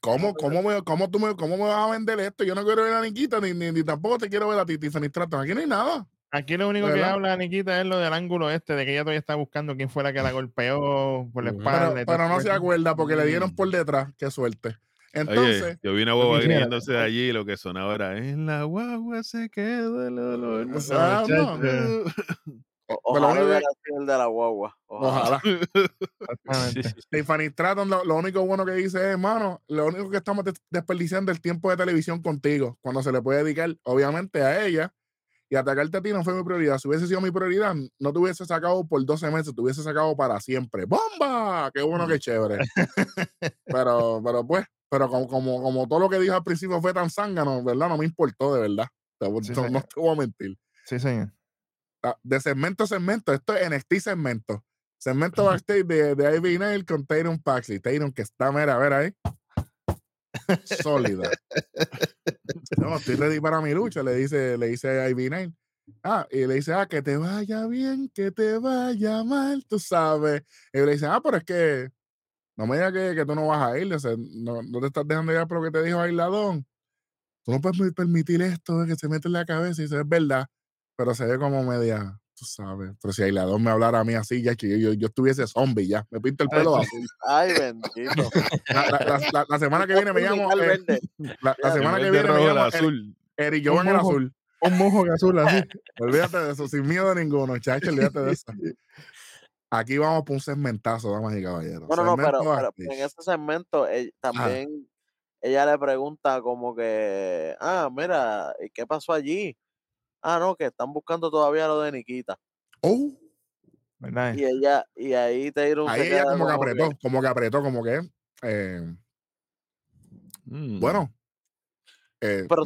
¿Cómo, cómo, me, cómo, tú me, ¿Cómo me vas a vender esto? Yo no quiero ver a Nikita, ni, ni, ni tampoco te quiero ver a ti, Tiffany Stratton. Aquí no hay nada. Aquí lo único que habla Nikita es lo del ángulo este, de que ella todavía está buscando quién fue la que la golpeó por la espalda. Pero, no se acuerda porque le dieron por detrás. Qué suerte. Entonces, yo vi una guagua gritándose de allí y lo que sonaba era en la guagua se quedó el olor. No, ojalá el de la guagua. Ojalá. Tiffany Stratton, lo, único bueno que dice es, hermano, lo único que estamos desperdiciando el tiempo de televisión contigo, cuando se le puede dedicar, obviamente, a ella. Y atacarte a ti no fue mi prioridad. Si hubiese sido mi prioridad, no te hubiese sacado por 12 meses, te hubiese sacado para siempre. ¡Bomba! ¡Qué bueno, qué chévere! pero, pero pues, pero como, como, como todo lo que dijo al principio fue tan zángano, ¿verdad? No me importó, de verdad. no, no te voy a mentir. Sí, señor. Ah, de segmento a segmento, esto es NXT segmento. Segmento backstage de, de Ivy Nail con Tatum Paxley. Tatum que está, mira, a ver ahí. Sólida. no, estoy ready para mi lucha, le dice, le dice a Ivy Nail. Ah, y le dice, ah, que te vaya bien, que te vaya mal, tú sabes. Y le dice, ah, pero es que no me digas que, que tú no vas a ir, no, no, te estás dejando ya por lo que te dijo Aisladón. Tú no puedes permitir esto, que se mete en la cabeza y eso es verdad pero se ve como media, tú sabes. Pero si Ailador me hablara a mí así, ya que yo, yo, estuviese zombie ya, me pinta el pelo azul. Ay, bendito. La, semana que viene me llamo. Eh, la, semana que viene me llamo. Azul. Eric Jovan en azul. Un mojo azul así. olvídate de eso, sin miedo ninguno, chacho, olvídate de eso. Aquí vamos por un segmentazo, damas y caballeros. Bueno, no, pero, en ese segmento también ella le pregunta como que, ah, mira, ¿y qué pasó allí? Ah, no, que están buscando todavía lo de Nikita. Oh. Y ella, y ahí te dieron. Ahí ella como que apretó, como que apretó, como que. Eh, mm. Bueno. Eh, Pero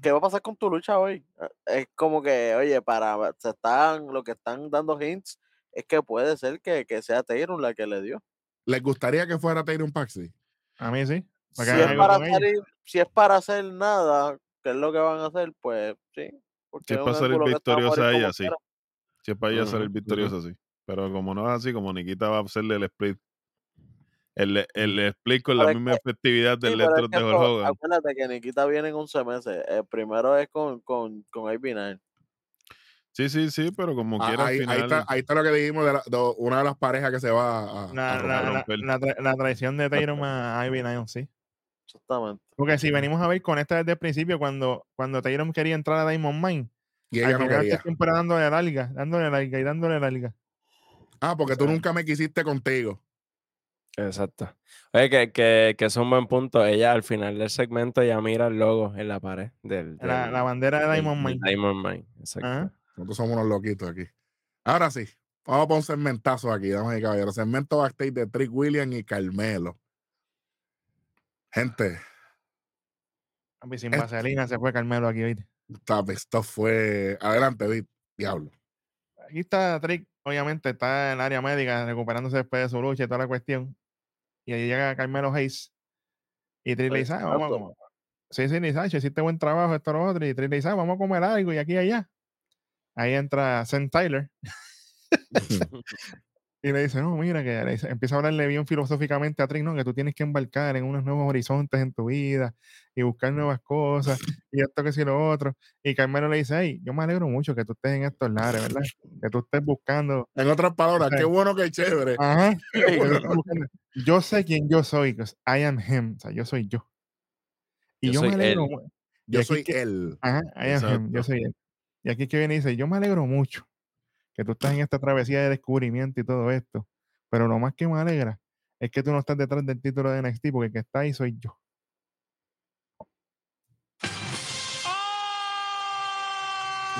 ¿qué, va a pasar con tu lucha hoy? Eh, es como que, oye, para se están, lo que están dando hints es que puede ser que, que sea Tyron la que le dio. ¿Les gustaría que fuera Tyron Paxi? A mí sí. Si es, para hacer, si es para hacer nada, que es lo que van a hacer, pues sí, si es para salir victoriosa ella, sí. Si es para ella salir victoriosa, sí. Pero como no es así, como Nikita va a hacerle el split. El, el split con la misma efectividad del sí, de Hogan. Acuérdate que Nikita viene en 11 meses. El primero es con, con, con IP9. Sí, sí, sí, pero como ah, quiera. Ahí, final... ahí, está, ahí, está, lo que dijimos de, una de las parejas que se va a. La, la, la, la traición de Tyron a IP9, sí. Exactamente. Porque si venimos a ver con esta desde el principio, cuando, cuando Tyron quería entrar a Diamond Mine, y ella no quería. siempre dándole larga, dándole larga y dándole larga. Ah, porque tú nunca me quisiste contigo. Exacto. Oye, que, que, que, es un buen punto. Ella al final del segmento ya mira el logo en la pared del. la, bandera de Diamond Mine. Diamond Mine, exacto. Nosotros somos unos loquitos aquí. Ahora sí, vamos a poner un segmentazo aquí, damas y caballeros. Segmento backstage de Trick Williams y Carmelo. Gente. Sin vaselina se fue Carmelo aquí, ¿viste? Esto fue. Adelante, Diablo. Aquí está Trick, obviamente, está en el área médica recuperándose después de su lucha y toda la cuestión. Y ahí llega Carmelo Hayes. Y Trick le dice, ah, vamos a comer. Sí, sí, ni Sánchez, hiciste buen trabajo, esto, lo otro. Y Trick le dice, ah, vamos a comer algo y aquí y allá. Ahí entra St. Tyler. Y le dice, no, mira, que empieza a hablarle bien filosóficamente a Trick, ¿no? Que tú tienes que embarcar en unos nuevos horizontes en tu vida y buscar nuevas cosas y esto que si lo otro. Y Carmelo le dice, hey, yo me alegro mucho que tú estés en estos lares, ¿verdad? Que tú estés buscando. En otras palabras, qué bueno que chévere. Ajá. yo sé quién yo soy, I am him, o sea, yo soy yo. Y yo, me alegro. Yo soy él. Ajá, I am him, yo soy él. Y aquí que viene y dice, yo me alegro mucho que tú estás en esta travesía de descubrimiento y todo esto. Pero lo más que me alegra es que tú no estás detrás del título de NXT, porque el que está ahí soy yo.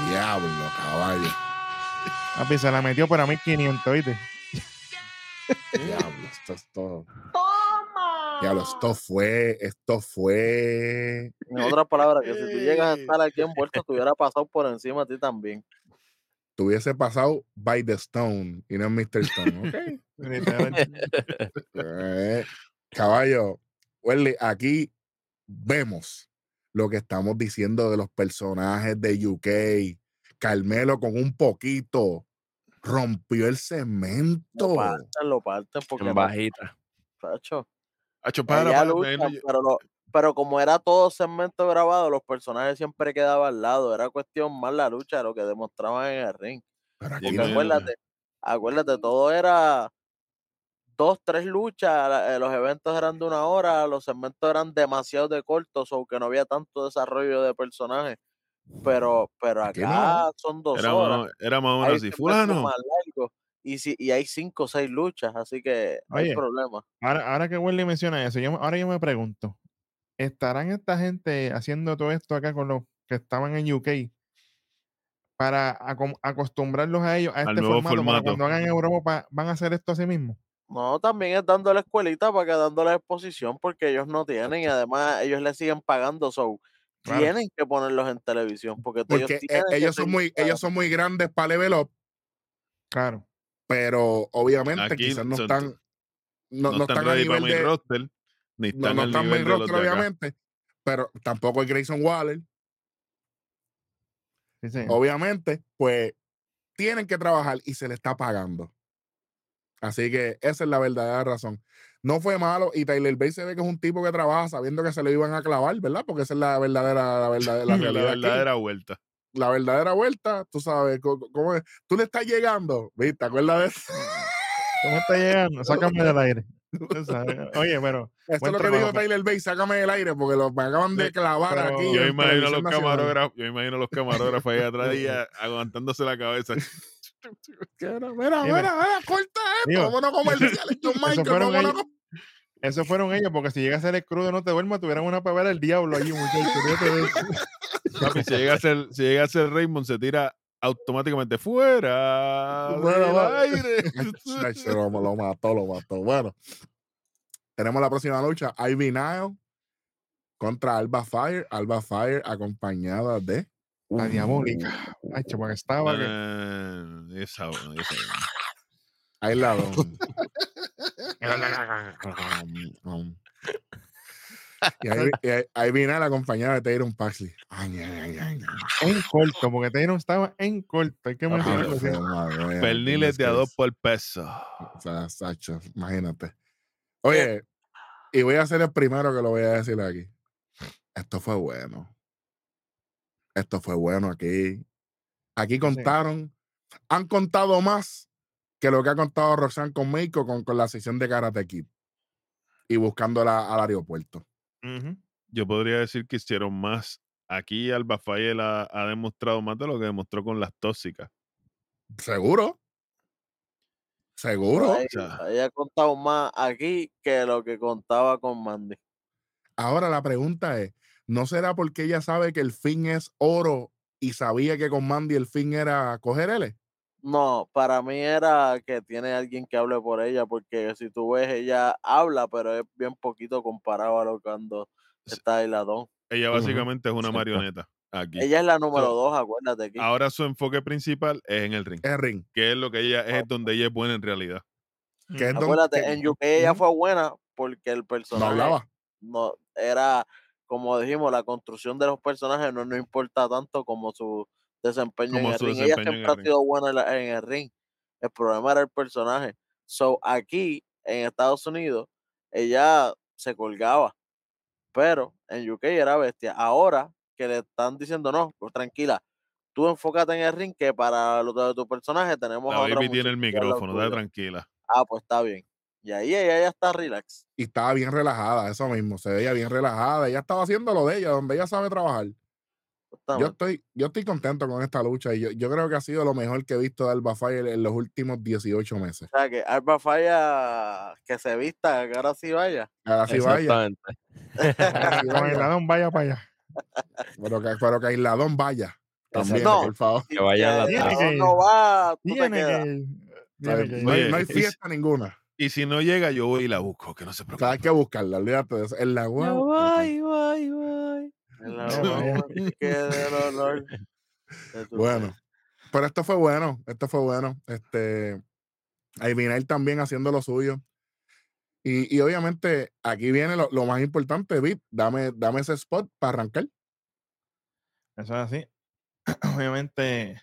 Diablo, caballo. Papi, se la metió para 1500, ¿viste? Diablo, esto es todo. ¡Toma! Diablo, esto fue, esto fue. En otras palabras, que si tú llegas a estar aquí envuelto, te hubiera pasado por encima a ti también tuviese pasado by the Stone y no Mr. Stone. Okay. Eh, caballo, Welly, aquí vemos lo que estamos diciendo de los personajes de UK. Carmelo con un poquito rompió el cemento. Lo parten, lo parten porque en bajita. Pacho. Hacho, para, para, lucha, pero, lo, pero como era todo segmento grabado, los personajes siempre quedaban al lado. Era cuestión más la lucha de lo que demostraban en el ring. Pero aquí Porque no. acuérdate, acuérdate, todo era dos, tres luchas, eh, los eventos eran de una hora, los segmentos eran demasiado de cortos, o que no había tanto desarrollo de personajes. Pero, pero acá no. son dos Era, horas. más- era más o Hay menos así. segmentos Fulano. más largos, y, si, y hay cinco o seis luchas, así que hay Oye. problema. Ahora, ahora que Wendy menciona eso, yo, ahora yo me pregunto, ¿estarán esta gente haciendo todo esto acá con los que estaban en UK para acostumbrarlos a ellos a Al este nuevo formato, para cuando hagan Europa van a hacer esto así mismo? No, también es dándole escuelita para que dándole exposición, porque ellos no tienen, y además ellos le siguen pagando, so Claro. tienen que ponerlos en televisión, porque ellos Porque ellos son muy, ellos son muy grandes para level up, Claro. pero obviamente Aquí quizás no son- están, no, No, no están están a ready para nivel mi de, roster. Ni no, están no están los roster, obviamente, pero tampoco hay Grayson Waller, Sí, sí. obviamente, pues tienen que trabajar y se le está pagando. Así que esa es la verdadera razón. No fue malo y Tyler Bate se ve que es un tipo que trabaja sabiendo que se le iban a clavar, ¿verdad? Porque esa es la verdadera, la verdadera, la verdadera vuelta. La verdadera vuelta, tú sabes cómo es. Tú le estás llegando, ¿viste? ¿Te acuerdas de eso? ¿Cómo está llegando? Sácame del aire. Oye, pero Esto es lo que trabajo, dijo Tyler Bate, sácame del aire porque lo, me acaban de clavar pero- aquí. Yo imagino los camarógrafos, yo imagino los camarógrafos ahí atrás y aguantándose la cabeza. Mira, mira, mira, corta esto, vámonos comerciales, John Michael, esos fueron ellos, porque si llega a ser el crudo no te duermas, tuvieran una pavera del diablo allí, muchachos. eso. Si llega a ser, si llega a ser Raymond, se tira automáticamente fuera Bueno, del aire. Ay, se lo, lo mató, lo mató. Bueno, tenemos la próxima lucha, Ivy Nile contra Alba Fire, Alba Fire acompañada de La diabólica. Ay, chaval, estaba que- Ah, esa, esa, Ahí la dos. y ahí, y ahí, ahí viene la compañera de Tyron Paxley. Ay, ay, ay, en corto, porque Taylor estaba en corto. Hay que mencionarlo. Perniles de a dos por peso. O sea, Sacho, imagínate. Oye, y voy a ser el primero que lo voy a decir aquí. Esto fue bueno. Esto fue bueno aquí. Aquí contaron, han contado más que lo que ha contado Roxanne con Meiko con, con la sesión de Karate Kid y buscándola al aeropuerto. Yo podría decir que hicieron más. Aquí Alba Fayel ha, ha demostrado más de lo que demostró con las tóxicas. ¿Seguro? ¿Seguro? Ahí ha contado más aquí que lo que contaba con Mandy. Ahora la pregunta es, ¿no será porque ella sabe que el fin es oro y sabía que con Mandy el fin era coger L? No, para mí era que tiene alguien que hable por ella, porque si tú ves, ella habla, pero es bien poquito comparado a lo cuando está Ailadón. Ella básicamente es una marioneta aquí. Ella es la número So, dos, acuérdate aquí. Ahora su enfoque principal es en el ring, Es ring. que es lo que ella es donde ella es buena en realidad. Es Acuérdate, en UK ella fue buena porque el no personaje hablaba. no era, como dijimos, la construcción de los personajes no nos importa tanto como su desempeño en el ring. Ella siempre el ha sido buena en, la- en el ring. El problema era el personaje. So, aquí en Estados Unidos, ella se colgaba, pero en UK era bestia. Ahora que le están diciendo, no, pues tranquila, tú enfócate en el ring, que para lo de tu personaje tenemos La a otra baby tiene el micrófono, dale tuyo". tranquila. Ah, pues está bien. Y ahí ella ya está relax. Y estaba bien relajada, eso mismo. Se veía bien relajada. Ella estaba haciendo lo de ella, donde ella sabe trabajar. Yo Justamente. estoy, yo estoy contento con esta lucha y yo, yo creo que ha sido lo mejor que he visto de Alba Fire en los últimos 18 meses. O sea, que Alba Falla que se vista, que ahora sí vaya. Ahora sí vaya, Exactamente. vaya. ladón, vaya para allá. Pero que, pero que Aisladón vaya. También, No. por favor. Que vaya a la el tarde. Aarón no va, tú te Tiene quedas. que. que No, hay, no hay y- fiesta ninguna. Y si no llega, yo voy y la busco, que no se O sea, hay preocupe. que buscarla, olvídate de eso. En la guagua. Bye, bye, bye. En la No, guagua que del olor de tu Bueno, pero esto fue bueno, esto fue bueno. Este, Aibinail también haciendo lo suyo. Y, y obviamente aquí viene lo, lo más importante, Vic, dame, dame ese spot para arrancar. Eso es así. Obviamente.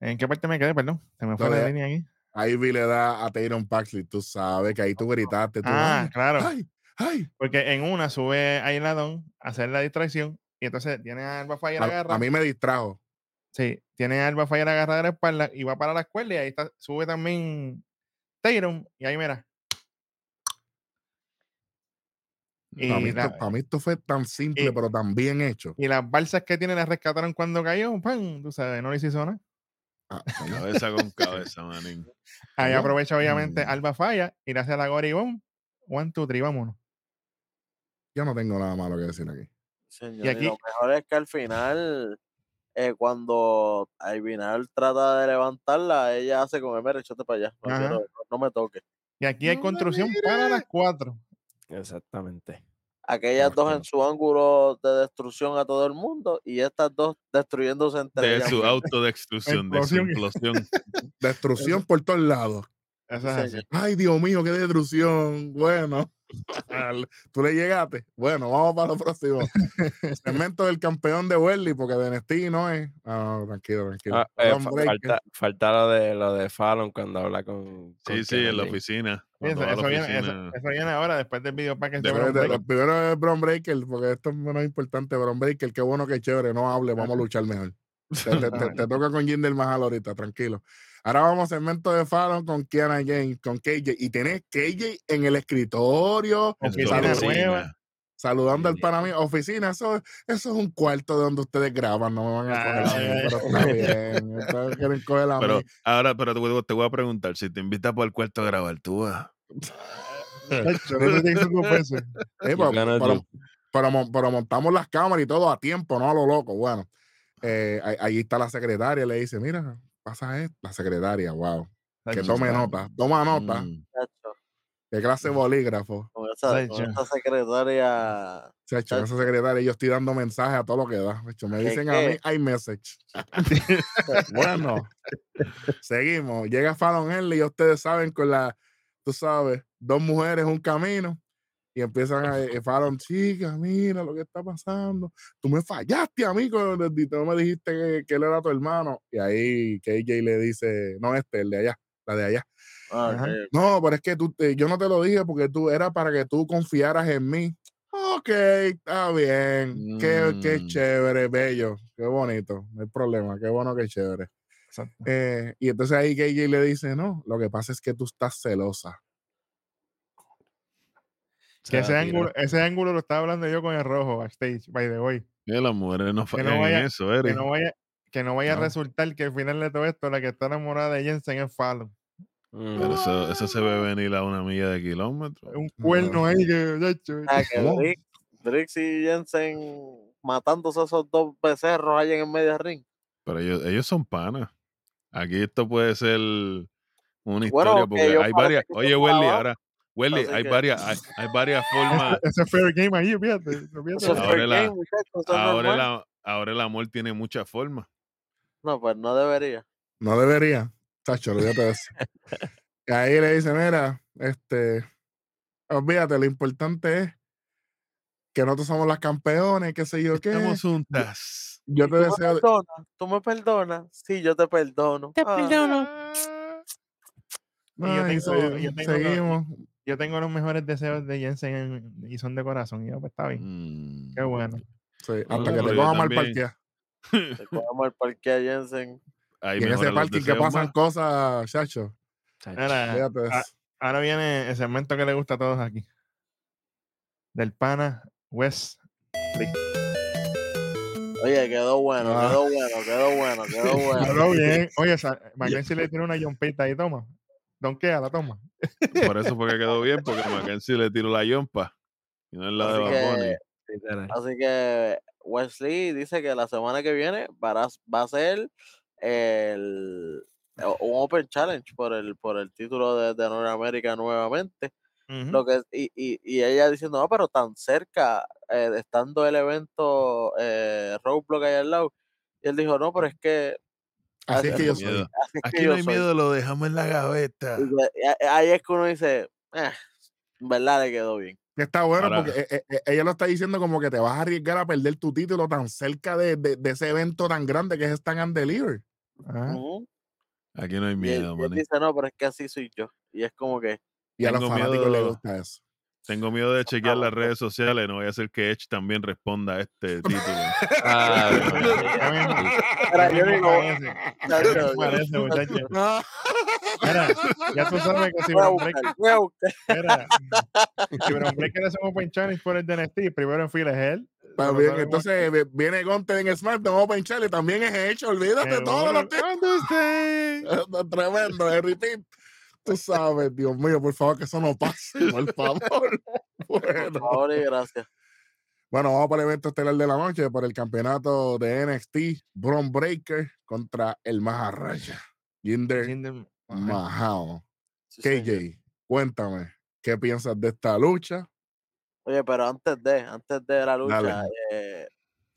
¿En qué parte me quedé? Perdón. Se me fue No, la línea aquí. Ahí vi le da a Tyron Paxley, tú sabes que ahí tú gritaste. Tú, Ah, ay, claro. ay, Porque en una sube a Isladón a hacer la distracción y entonces tiene a Alba Fire agarrada. A mí me distrajo. Sí, tiene a Alba Fire agarrada de la espalda y va para la escuela y ahí está, sube también Tyron y ahí mira. para, mí esto, fue tan simple, pero tan bien hecho. Y las balsas que tiene las rescataron cuando cayó, ¡pam! Tú sabes, no le hizo nada. Ah, cabeza con cabeza, manín. Ahí aprovecha, obviamente, mm. Alba Falla y le hace a la Goribón. One, two, three, vámonos. Yo no tengo nada malo que decir aquí. y, aquí, lo mejor es que al final, eh, cuando al final trata de levantarla, ella hace como, mira, échate para allá, no, no, me toque. Y aquí hay construcción para las cuatro. Exactamente. Aquellas dos en su ángulo de destrucción a todo el mundo y estas dos destruyéndose entre De su autodestrucción, de su explosión. destrucción por todos lados. Ay, Dios mío, qué destrucción. Bueno. Tú le llegaste. Bueno, vamos para lo próximo. Segmento del campeón de Welly, porque de NXT no es. Ah, tranquilo, tranquilo. Ah, eh, falta, falta, lo de lo de Fallon cuando habla con. sí, sí, en la oficina. Eso, viene, ahora, después del video para que de, Primero es Bron Breaker, porque esto es menos importante. Bron Breaker, qué bueno que chévere, no hable, vamos a luchar mejor. Te, toca con Jinder Mahal ahorita, tranquilo. Ahora vamos a segmento de Fallon con Kiana James, con KJ. Y tenés KJ en el escritorio. Saludando al para mí. Oficina, eso, eso es un cuarto de donde ustedes graban. No me van a coger a pero está bien. quieren coger a pero, Ahora, pero te, te, voy a preguntar, si te invitas por el cuarto a grabar, tú vas. pero, montamos las cámaras y todo a tiempo, no a lo loco. Bueno, eh, ahí está la secretaria, le dice, mira, pasa esto. La secretaria, wow. Que tome nota, toma nota. Mm. ¿Qué clase de bolígrafo? Con esa, secretaria. esa secretaria, yo estoy dando mensajes a todo lo que da. hecho, me dicen a mí, hay message. bueno, seguimos. Llega Fallon Henley y ustedes saben con la, tú sabes, dos mujeres, un camino. Y empiezan a eh, Fallon, chica, mira lo que está pasando. Tú me fallaste, amigo. Tú me dijiste que, él era tu hermano. Y ahí KJ le dice, no, este, el de allá, la de allá. Ah, no, pero es que tú, yo no te lo dije porque tú era para que tú confiaras en mí. Ok, está bien. Qué, qué, mm. chévere, bello. Qué bonito. No hay problema. Qué bueno, qué chévere. Eh, y entonces ahí KJ le dice, no, lo que pasa es que tú estás celosa. Que ese ángulo, ese ángulo lo estaba hablando yo con el rojo backstage, by the way. Que las mujeres no fallan no vaya, eso, Que no vaya, que no vaya a resultar que al final de todo esto la que está enamorada de Jensen es Fallon. Pero eso, eso, se ve venir a una milla de kilómetros. Un cuerno ahí que, hecho, ah, que Drix, y Jensen matándose a esos dos becerros ahí en el medio ring. Pero ellos, ellos son panas. Aquí esto puede ser una historia porque hay varias. Oye, Welly, ahora, Welly, hay, varias, hay, hay, varias formas. Ese es fair game ahí, fíjate. Ahora, la, ahora, la, ahora el amor tiene muchas formas. No, pues no debería. No debería. Tacho, olvídate de eso. y ahí le dice, mira, este, olvídate, lo importante es que nosotros somos las campeones, qué sé yo qué. Estamos juntas. Yo te deseo. Me perdonas? ¿Tú me perdonas? Sí, yo te perdono. Te perdono. yo, tengo, yo, tengo seguimos. Yo tengo los mejores deseos de Jensen y son de corazón. Y yo, pues está bien. Qué mm. bueno. Sí, hasta que te coja mal parquea. Te coja mal parquea, Jensen y en ese parking que pasan cosas, chacho. Ahora, viene el segmento que le gusta a todos aquí. Del pana West Oye, quedó bueno, ah. quedó bueno, quedó bueno, quedó bueno. Quedó bien. Oye, Mackenzie le tiene una yompita ahí, toma. Donkea, la toma. Por eso fue que quedó bien, porque Mackenzie le tiró la yompa. Y no es la de Baboni. Así que Wesley dice que la semana que viene va a ser el, un Open Challenge por el, por el título de, de Norteamérica nuevamente. Lo que, y, y, y, ella diciendo, no, pero tan cerca, eh, estando el evento eh, Roadblock ahí al lado. Y él dijo, no, pero es que. Así, es que yo soy. Aquí no hay miedo, lo dejamos en la gaveta. ahí es que uno dice, eh, verdad le quedó bien. Está bueno porque eh, ella lo está diciendo como que te vas a arriesgar a perder tu título tan cerca de, de, de ese evento tan grande que es Stand and Deliver. Aquí no hay miedo, y dice, no, pero es que así soy yo. Y es como que. Y a los fanáticos les gusta eso. Tengo miedo de chequear las redes sociales, no voy a hacer que Edge también responda a este título. Ah, Era yo digo, parece, muchacho. Mira, ya tú sabes que si voy a Bron Breaker, buscar, voy a buscar. mira, si Bron Breaker es un Open Challenge por el DNST, primero en fila es él. Bien, entonces vi- viene Gonte en SmackDown Open Challenge, también es hecho, olvídate Seguro. todo lo que Tremendo, Tip. Tú sabes, Dios mío, por favor, que eso no pase, por favor. Por favor y gracias. bueno, vamos para el evento estelar de la noche, por el campeonato de NXT, Bron Breaker contra el Maharaja, Jinder Jinder- Mahal. Sí, señor. KJ, cuéntame, ¿qué piensas de esta lucha? Oye, pero antes de, antes de la lucha, eh,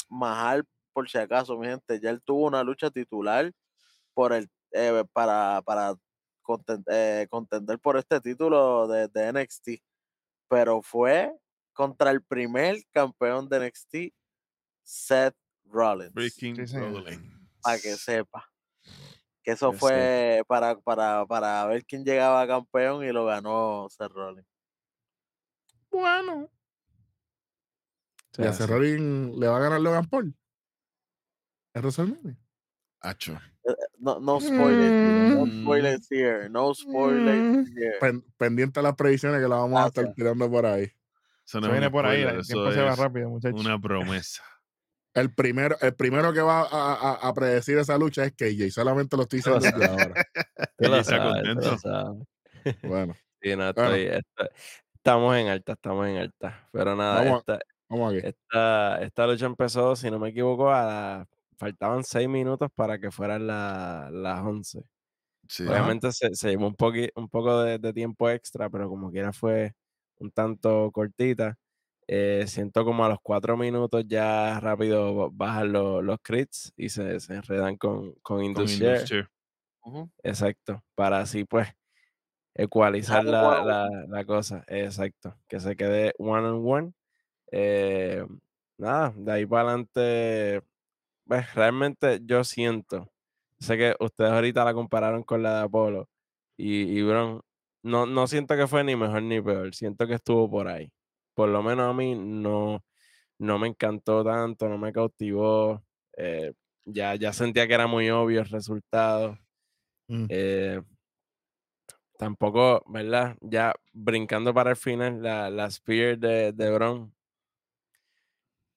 Mahal, por si acaso, mi gente, ya él tuvo una lucha titular por el, eh, para, para eh, contender por este título de, de NXT, pero fue contra el primer campeón de NXT, Seth Rollins, Breaking para que sepa. Que eso fue para, para, para ver quién llegaba a campeón y lo ganó Seth Rollins. Bueno. Sí, ¿Y a. Seth Rollins le va a ganar Logan Paul? ¿En WrestleMania? Acho. No, no spoilers, no Mm. spoilers here, no spoilers here. Pen- pendiente a las predicciones que las vamos a estar tirando por ahí. Eso no Eso es viene por ahí, el eso tiempo se va es rápido, muchachos. Una promesa. El primero, el primero que va a, a- a predecir esa lucha es KJ. Solamente lo estoy diciendo desde ahora. Está contento. Bueno, Sí, no, Bueno. estoy- esto- estamos en alta, estamos en alta. Pero nada, Vamos esta, vamos aquí. esta, esta lucha empezó, si no me equivoco, a la- faltaban seis minutos para que fueran la- las 11. Sí. Ajá. Obviamente se, se llevó un, poqui- un poco de, de tiempo extra, pero como quiera fue un tanto cortita. Eh, siento como a los cuatro minutos ya rápido ba- bajan los, los crits y se, se enredan con, con Con Indus Share. Indus Ujú. Exacto, para así pues ecualizar la- la cosa. Exacto, que se quede one on one. Eh, nada, de ahí para adelante, pues realmente yo siento, sé que ustedes ahorita la compararon con la de Apolo y, y Bron, no, no siento que fue ni mejor ni peor, siento que estuvo por ahí. Por lo menos a mí no, no me encantó tanto, no me cautivó. eh, ya, ya sentía que era muy obvio el resultado. Mm. Eh, tampoco, ¿verdad? Ya brincando para el final, la, la Spear de, de Bron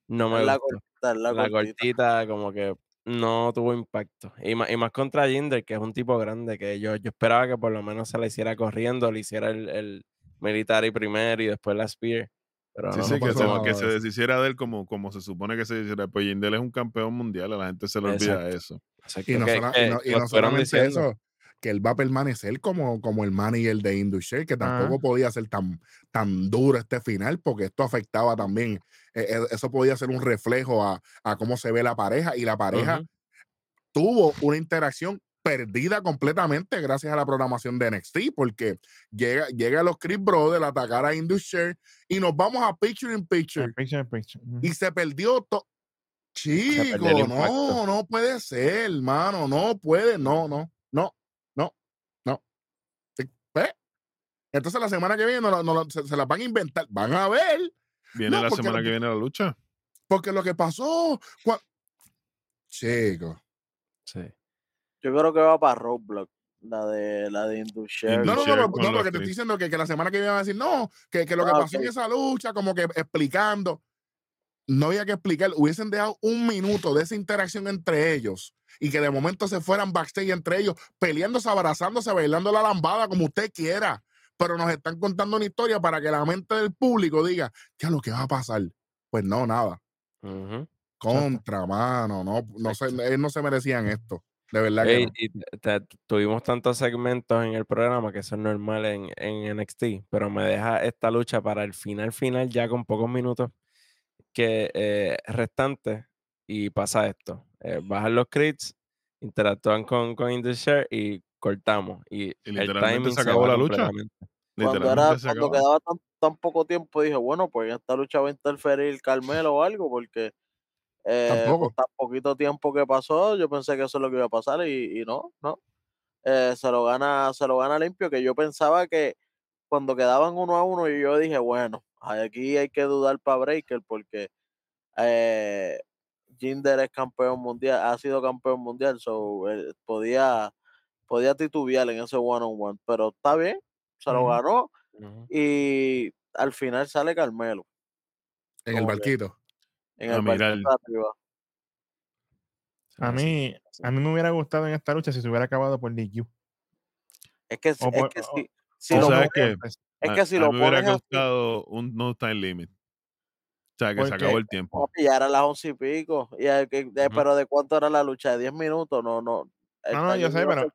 no me la gustó. Cortita, la, La cortita. cortita como que no tuvo impacto. Y más, y más contra Jinder, que es un tipo grande, que yo, yo esperaba que por lo menos se la hiciera corriendo, le hiciera el, el military primero y después la Spear. Pero Sí, no, sí, no que, se, que se deshiciera de él como, como se supone que se hiciera. Pues Jindel es un campeón mundial, a la gente se le olvida Exacto. eso. exacto, Y no, que- sola- que- y no- y no solamente diciendo. eso, que él va a permanecer como, como el manager de Indusher, que tampoco Ajá. podía ser tan, tan duro este final, porque esto afectaba también, eh, eso podía ser un reflejo a, a cómo se ve la pareja, y la pareja tuvo una interacción perdida completamente gracias a la programación de NXT, porque llega, llega los Chris Brothers a atacar a Indusher y nos vamos a Picture in Picture Eh, Picture, y se perdió todo. Chico, no, no puede ser, hermano, no puede, no, no, no. Sí, ¿ve? Entonces la semana que viene no, no se, se las van a inventar, van a ver, Viene No, la semana que viene la lucha. porque lo que pasó, cua- chico, Sí. Yo creo que va para Roadblock, la de la de Indusher. no, no, no, no, porque te estoy diciendo que, que la semana que viene van a decir, no, que, que lo que Ah, pasó en esa lucha, como que explicando, no había que explicar, hubiesen dejado un minuto de esa interacción entre ellos y que de momento se fueran backstage entre ellos, peleándose, abrazándose, bailando la lambada como usted quiera, pero nos están contando una historia para que la mente del público diga, ya lo que va a pasar. Pues no, nada. Contra, mano, no, no se, ellos no se merecían esto. De verdad que no. y te- te- tuvimos tantos segmentos en el programa que eso es normal en, en NXT, pero me deja esta lucha para el final final ya con pocos minutos que eh, restantes y pasa esto. Eh, bajan los crits, interactúan con, con Indusher y cortamos. Y, el literalmente timing se acabó la lucha. Cuando, era, se cuando quedaba tan, tan poco tiempo, dije, bueno, pues en esta lucha va a interferir Carmelo o algo, porque eh, Tampoco. tan poquito tiempo que pasó, yo pensé que eso es lo que iba a pasar y, y no, no. Eh, se lo gana, se lo gana limpio, que yo pensaba que cuando quedaban uno a uno, y yo dije, bueno, aquí hay que dudar para Breaker porque eh, Jinder es campeón mundial, ha sido campeón mundial, so podía, podía titubear en ese one on one, pero está bien, se lo ganó y al final sale Carmelo. En el barquito. En el barquito arriba. A mí, a mí me hubiera gustado en esta lucha si se hubiera acabado por DQ. Es que, es que si, si lo que, es que si lo me hubiera gustado un no time limit. O sea, que se acabó el tiempo. Ya era las once y pico. Y, Pero ¿de cuánto era la lucha? ¿De diez minutos? No, no. No, no, yo sé, pero.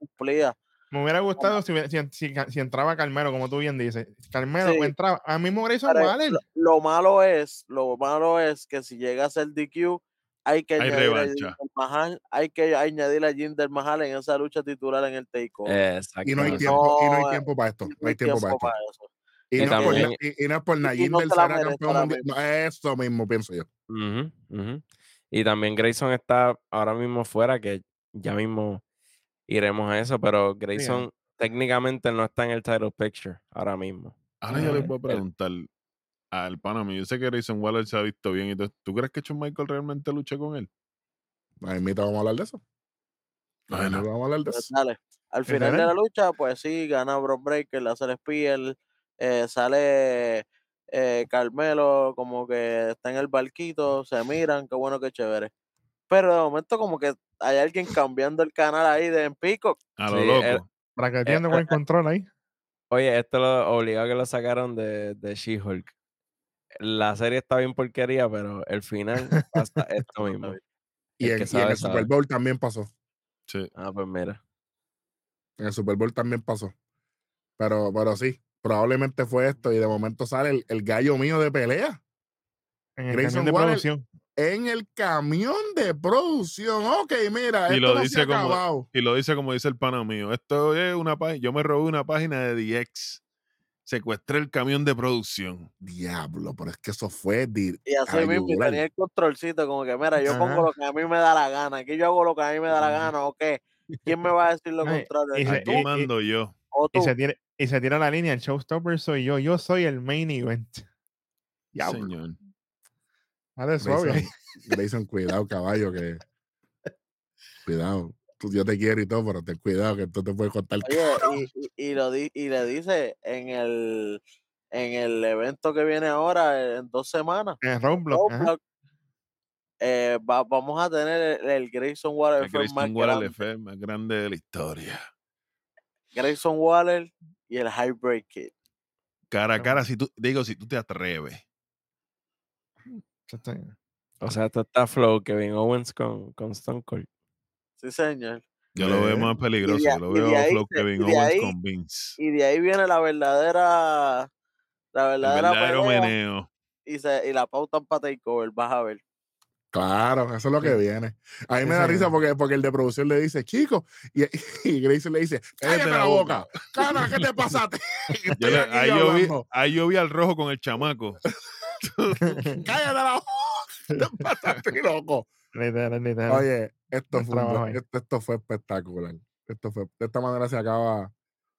Me hubiera gustado si, si, si, entraba Carmelo, como tú bien dices. Carmelo entraba. A mí me Grayson Waller. Lo, lo, malo es, lo malo es que si llega a ser DQ, hay que añadir a Jinder Mahal, hay que añadir a Jinder Mahal en esa lucha titular en el takeover. Y no hay tiempo, y no hay tiempo para esto. No hay tiempo, para, esto. Y, no por, y, y, no es por nada. Jinder será campeón mundial. eso mismo pienso yo. Y también Grayson está ahora mismo fuera, que ya mismo iremos a eso, pero Grayson técnicamente no está en el title picture ahora mismo. Ahora yo le puedo preguntar, al pana Yo sé que Grayson Waller se ha visto bien y todo. ¿Tú crees que Shawn Michael realmente lucha con él? Ahí mismo vamos a hablar de eso. Ahí vamos a hablar de pues eso. Dale. Al final de la lucha, pues sí, gana Brock Breaker, hace el Spiel, eh, sale eh, Carmelo, como que está en el barquito, se miran, qué bueno, qué chévere. Pero de momento, como que hay alguien cambiando el canal ahí de en Pico. A lo loco. para que tiene buen control ahí. Oye, esto lo obligado que lo sacaron de, de She-Hulk la serie está bien porquería, pero el final hasta esto mismo. y, en, el Super Bowl también pasó. Sí. Ah, pues mira. En el Super Bowl también pasó. Pero, pero sí, probablemente fue esto. Y de momento sale el, gallo mío de pelea. En el camión de producción. En el camión de producción. Ok, mira, y esto lo dice como Y lo dice como dice el pana mío. Esto es una página. Yo me robé una página de DX secuestré el camión de producción. Diablo, pero es que eso fue. Y así mismo tenía el controlcito, como que, mira, yo pongo lo que a mí me da la gana. Aquí yo hago lo que a mí me da la gana, ¿o qué? ¿Quién me va a decir lo contrario? Y se, mando yo. Y se, tira, y se tira la línea, el showstopper soy yo, yo soy el main event. Diablo. Señor. Vale, suave. Grayson, cuidado, caballo, que. Cuidado yo te quiero y todo, pero ten cuidado que esto te puede contar. Oye, y, y, lo y le dice en el en el evento que viene ahora en dos semanas. En Roadblock. Eh, vamos a tener el, Grayson Waller, el Grayson más, grande. más grande de la historia. Grayson Waller y el Highbreak Kid. Cara a cara, si tú, digo, si tú te atreves. O sea, esto está flow Kevin Owens con, con Stone Cold. Sí, señor. Yo lo veo más peligroso, yo lo veo flow Kevin Owens con Vince. Y de ahí viene la verdadera. La verdadera. El verdadero meneo. Y, se, y la pauta para takeover, vas a ver. Claro, eso es lo que viene. A mí me da risa porque, porque el de producción le dice, chico, y, y Grace le dice, cállate la boca, cara, ¿qué te pasaste? ahí, yo vi, ahí yo vi al rojo con el chamaco. cállate la boca, te pasaste, loco. Oye, esto fue, esto, fue espectacular. Esto fue, de esta manera se acaba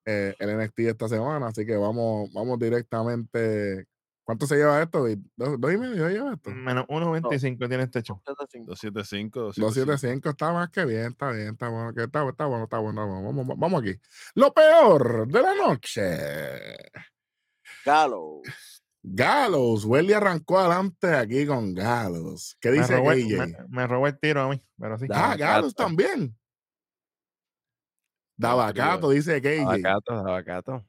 eh, el NXT esta semana, así que vamos, vamos directamente. ¿Cuánto se lleva esto? ¿Dos, dos y medio lleva esto? Menos 1.25 tiene este show. 275. 275 está más que bien, está bien, está bueno, está, está bueno, está bueno. Vamos, vamos aquí. Lo peor de la noche. Gallows. Galos, Welly arrancó adelante aquí con Galos. ¿Qué dice me Me, robó el tiro a mí, pero sí. Ah, Galos también. Davacato, dice KJ. Davacato, Davacato.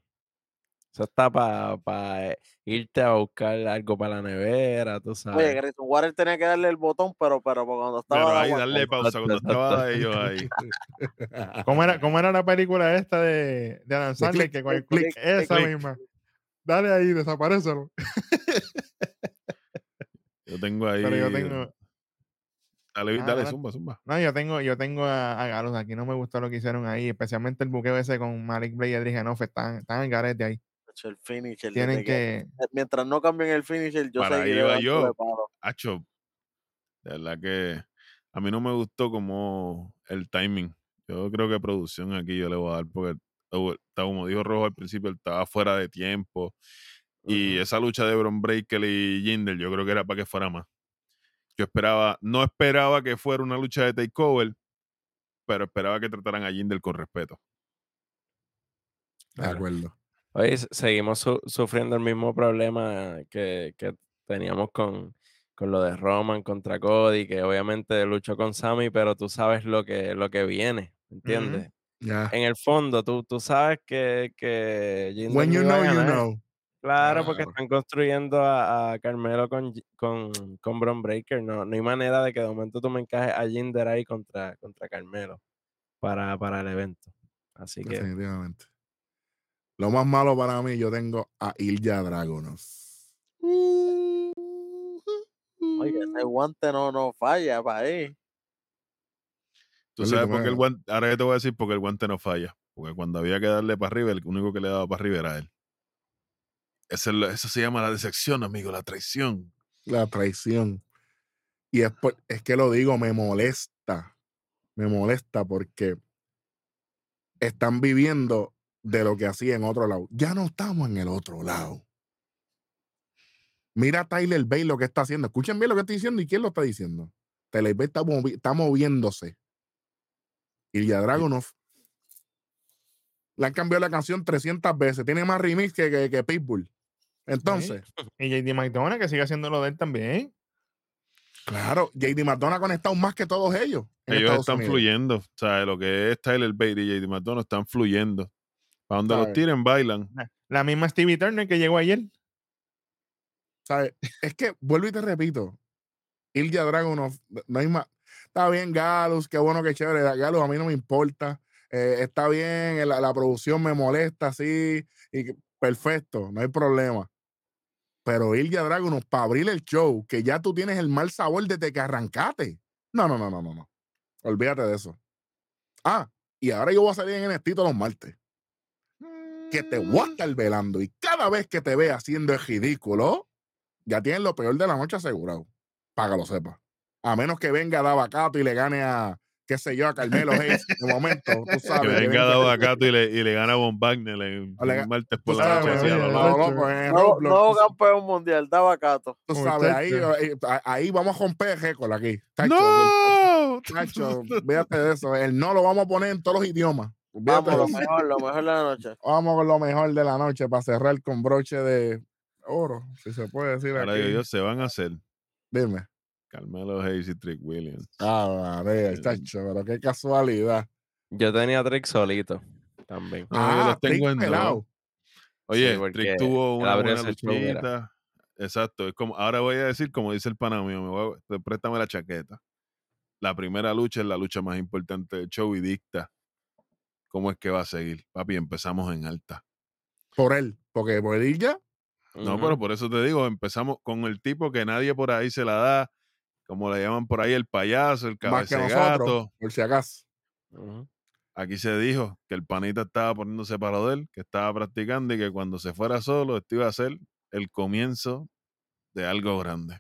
Eso está para eh, irte a buscar algo para la nevera, tú sabes. Oye, Grayson Water tenía que darle el botón, pero, pero cuando estaba. Pero ahí, darle pausa cuando estaba ellos ahí. ¿Cómo era, ¿Cómo era la película esta de, de Adam Sandler? Que con el click, esa misma. Dale ahí, desaparecelo. Yo tengo ahí. Pero yo tengo. Dale, ah, dale, zumba, zumba. No, yo tengo, yo tengo a, a Galos aquí. No me gustó lo que hicieron ahí, especialmente el buqueo ese con Malik Blade y Adrianoff. Están, están en garete ahí. El finisher. Tienen que... Eh, mientras no cambien el finisher, yo Para ahí va yo. Hacho, de verdad que a mí no me gustó como el timing. Yo creo que producción aquí yo le voy a dar porque como dijo Rojo al principio, él estaba fuera de tiempo. Y esa lucha de Bron Breaker y Jinder, yo creo que era para que fuera más. Yo esperaba, no esperaba que fuera una lucha de takeover, pero esperaba que trataran a Jinder con respeto. De acuerdo. Oye, seguimos sufriendo el mismo problema que, teníamos con, lo de Roman contra Cody, que obviamente luchó con Sammy, pero tú sabes lo que, lo que viene, ¿entiendes? En el fondo, tú, tú sabes que, que When you know, you know. Claro, porque están construyendo a, Carmelo con, con, con Bron Breaker. No, no hay manera de que de momento tú me encajes a Jinder ahí contra, contra Carmelo para, para el evento. Así que. Definitivamente. Lo más malo para mí, yo tengo a Ilya Dragunov. Oye, ese guante no, no falla para ahí. Tú sabes por qué el guante, ahora yo te voy a decir porque el guante no falla. Porque cuando había que darle para arriba, el único que le daba para arriba era él. Eso, eso se llama la decepción, amigo, la traición. La traición. Y es, es que lo digo, me molesta. Me molesta porque están viviendo de lo que hacía en otro lado. Ya no estamos en el otro lado. Mira a Tyler Bay lo que está haciendo. Escuchen bien lo que estoy diciendo y quién lo está diciendo. Tyler Bay está, está moviéndose. Y ya Dragunov le han cambiado la canción 300 veces. Tiene más remix que, que Pitbull. Entonces. Y JD McDonough que sigue haciendo lo de él también. Claro, JD McDonough ha conectado más que todos ellos. Ellos están fluyendo. O sea, lo que es Tyler Bate y JD McDonough están fluyendo. Para donde los tiren, bailan. La misma Stevie Turner que llegó ayer. ¿Sabes? Es que, vuelvo y te repito, Ilya Dragunov, no hay más. Está bien, Galus, qué bueno, qué chévere. Galus a mí no me importa. Eh, está bien, la, la, producción me molesta, sí, y perfecto, no hay problema. Pero Ilya Dragunov, para abrir el show, que ya tú tienes el mal sabor desde que arrancaste. No, no, no, no, no, no. Olvídate de eso. Ah, y ahora yo voy a salir en NXT todos los martes. Que te voy a mm. estar velando. Y cada vez que te vea haciendo el ridículo, ya tienes lo peor de la noche asegurado. Para que lo sepas. A menos que venga Davacato y le gane a, qué sé yo, a Carmelo Hayes de momento, tú sabes. Que venga de abacato y le, y le gana a Von Wagner en un martes por la noche. No, campeón mundial, de abacato. Tú sabes, ahí, ahí, vamos a romper récord aquí. ¡No! Tacho, fíjate de eso. El no lo vamos a poner en todos los idiomas. Vamos, lo mejor, lo mejor de la noche. Vamos con lo mejor de la noche para cerrar con broche de oro, si se puede decir Ahora aquí. ellos se van a hacer. Dime. Carmelo Hayes y Trick Williams. Ah, vale, está pero qué casualidad. Yo tenía Trick solito también. Ah, los tengo en pelado. Oye, Trick tuvo una buena luchita. Exacto, es como, ahora voy a decir, como dice el pana mío, me voy a, préstame la chaqueta. La primera lucha es la lucha más importante del show y dicta cómo es que va a seguir. Papi, empezamos en alta. Por él, porque por él ya. No, pero por eso te digo, empezamos con el tipo que nadie por ahí se la da, como le llaman por ahí, el payaso, el cabecegato. por si acaso. Aquí se dijo que el panita estaba poniéndose para de él, que estaba practicando y que cuando se fuera solo, esto iba a ser el comienzo de algo grande.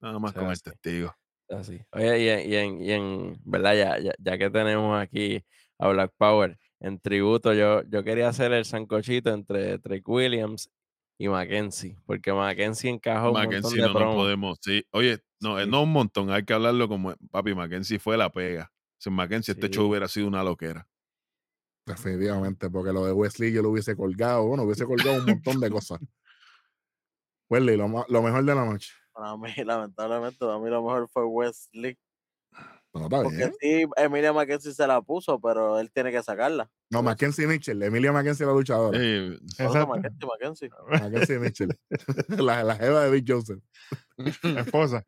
Nada más con el testigo. Así. Oye, y en, y en, ¿verdad? Ya, ya, que tenemos aquí a Black Power, en tributo, yo, yo quería hacer el sancochito entre Drake Williams y Mackenzie, porque Mackenzie encajó un montón de no, no podemos, sí. Oye, no, no un montón, hay que hablarlo como papi Mackenzie fue la pega. Sin Mackenzie este show hubiera sido una loquera. Definitivamente, porque lo de Wesley yo lo hubiese colgado, bueno, hubiese colgado un montón de cosas. Wesley, lo, lo mejor de la noche. Para mí, lamentablemente, para mí lo mejor fue Wesley. No, está Porque sí, Emilia Mackenzie se la puso, pero él tiene que sacarla. No, Mackenzie Mitchell. Emilia Mackenzie la luchadora. Sí, Mackenzie, Mackenzie. Mackenzie Mitchell. la, la jeva de Big Joseph. La esposa.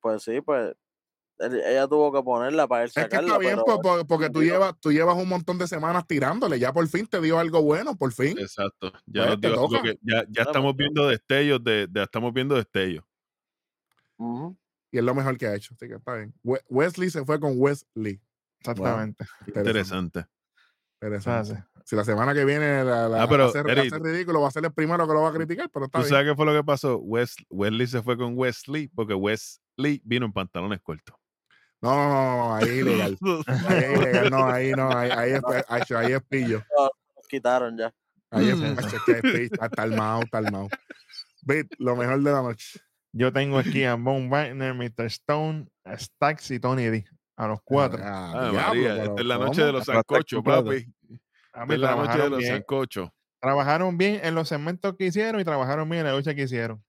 Pues sí, pues ella tuvo que ponerla para él sacarla. Es que está bien, pues, porque, tú llevas, tú llevas un montón de semanas tirándole. Ya por fin te dio algo bueno, por fin. Exacto. Ya, pues, ya, ya estamos viendo destellos de, de, estamos viendo destellos. Y es lo mejor que ha hecho. Así que está bien. Wesley se fue con Wesley. Exactamente. interesante. Interesante. Si la semana que viene la, la ah, pero, va, a ser, ridículo, va a ser el primero que lo va a criticar, pero está ¿Tú sabes qué fue lo que pasó? Wesley se fue con Wesley porque Wesley vino en pantalones cortos. No, no, no, ahí es ilegal. ahí es ilegal, no, ahí no, ahí, ahí, es, ahí, ahí es pillo. Nos quitaron ya. Ahí es, es pillo, está el mao, está el mao. Bit, lo mejor de la noche. Yo tengo aquí a Von Wagner, Mr. Stone, Stax y Tony D. A los cuatro. Ah, ah María, esta es la noche de los sancochos, papi. A mí es la noche de los sancochos. Trabajaron bien en los segmentos que hicieron y trabajaron bien en la lucha que hicieron.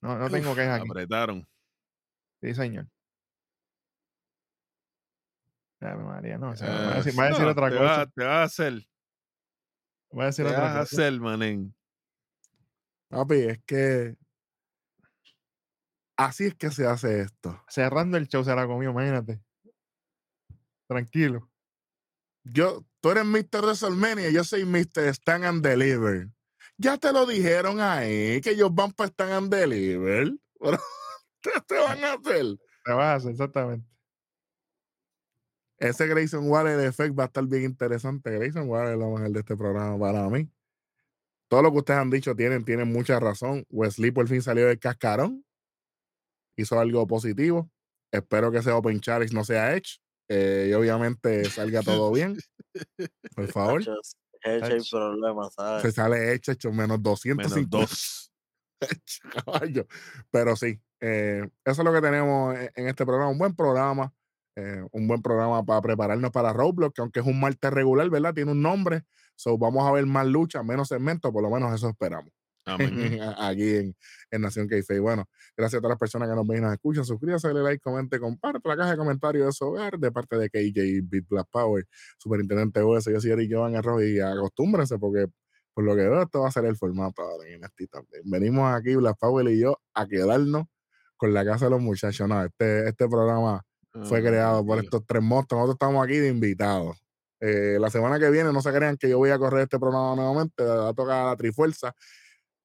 No, no tengo quejas aquí. Apretaron. Sí, señor. María, no. O sea, va, a decir, va, a decir, otra te cosa. Va, te vas a hacer. Voy a decir te otra vas cosa. a hacer, manen. Papi, es que así es que se hace esto. Cerrando el show se la comió, imagínate. Tranquilo. Yo, tú eres Mr. WrestleMania, yo soy Mr. Stand and Deliver. Ya te lo dijeron ahí, que ellos van para Stand and Deliver. ¿Qué te van a hacer? Te vas a hacer, exactamente. Ese Grayson Waller Effect va a estar bien interesante. Grayson Waller es lo mejor de este programa para mí. Todo lo que ustedes han dicho tienen, tienen mucha razón. Wesley por fin salió del cascarón. Hizo algo positivo. Espero que ese Open Challenge no sea Edge. Eh, y obviamente salga todo bien. Por favor. Edge hay problemas, ¿sabes? Se sale Edge hecho menos 250. Menos dos. Caballo. Pero sí, eh, eso es lo que tenemos en, en este programa. Un buen programa. Eh, un buen programa para prepararnos para Roblox, que aunque es un martes regular, ¿verdad? Tiene un nombre. So, vamos a ver más lucha, menos segmentos, por lo menos eso esperamos. Aquí en, en Nación K Y bueno, gracias a todas las personas que nos ven y nos escuchan. Suscríbase, dale like, comente, comparte la caja de comentarios de su hogar de parte de KJ Beat Black Power, Superintendente US. Yo soy Eric Jovan Arroz y acostúmbrense porque por lo que veo, esto va a ser el formato ahora en también. Venimos aquí, Black Power y yo, a quedarnos con la casa de los muchachos. No, este, este programa fue creado por estos tres monstruos. Nosotros estamos aquí de invitados. Eh, la semana que viene, no se crean que yo voy a correr este programa nuevamente, va a tocar la Trifuerza.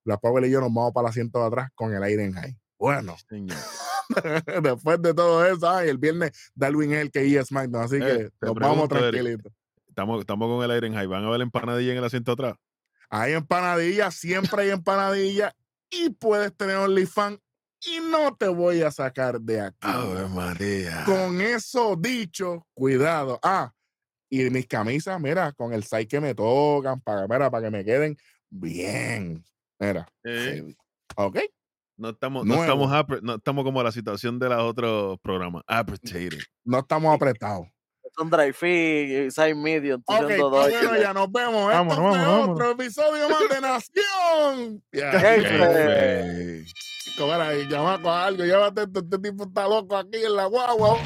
La Power y yo nos vamos para el asiento de atrás con el aire en high. Bueno, Señor. después de todo eso, ay, el viernes Darwin es el que iba a SmackDown, así Eh, que te nos vamos tranquilitos. Estamos, estamos con el aire en high. ¿Van a ver empanadilla en el asiento atrás? Hay empanadillas, siempre hay empanadillas y puedes tener OnlyFans y no te voy a sacar de aquí. Ave María. Con eso dicho, cuidado. Ah, y mis camisas, mira, con el size que me tocan, para, mira, para que me queden bien. Mira. Eh. ¿Ok? no, estamos, no, estamos apre- no estamos como la situación de los otros programas. No estamos apretados. Son dry fit, size medium, Ok, pues 202 bueno, ya nos vemos. Vámonos, Esto fue vámonos, otro episodio más de Nación. Ya, Jefe. Jefe. Mira, y llama con algo, llévate esto, este tipo está loco aquí en la guagua.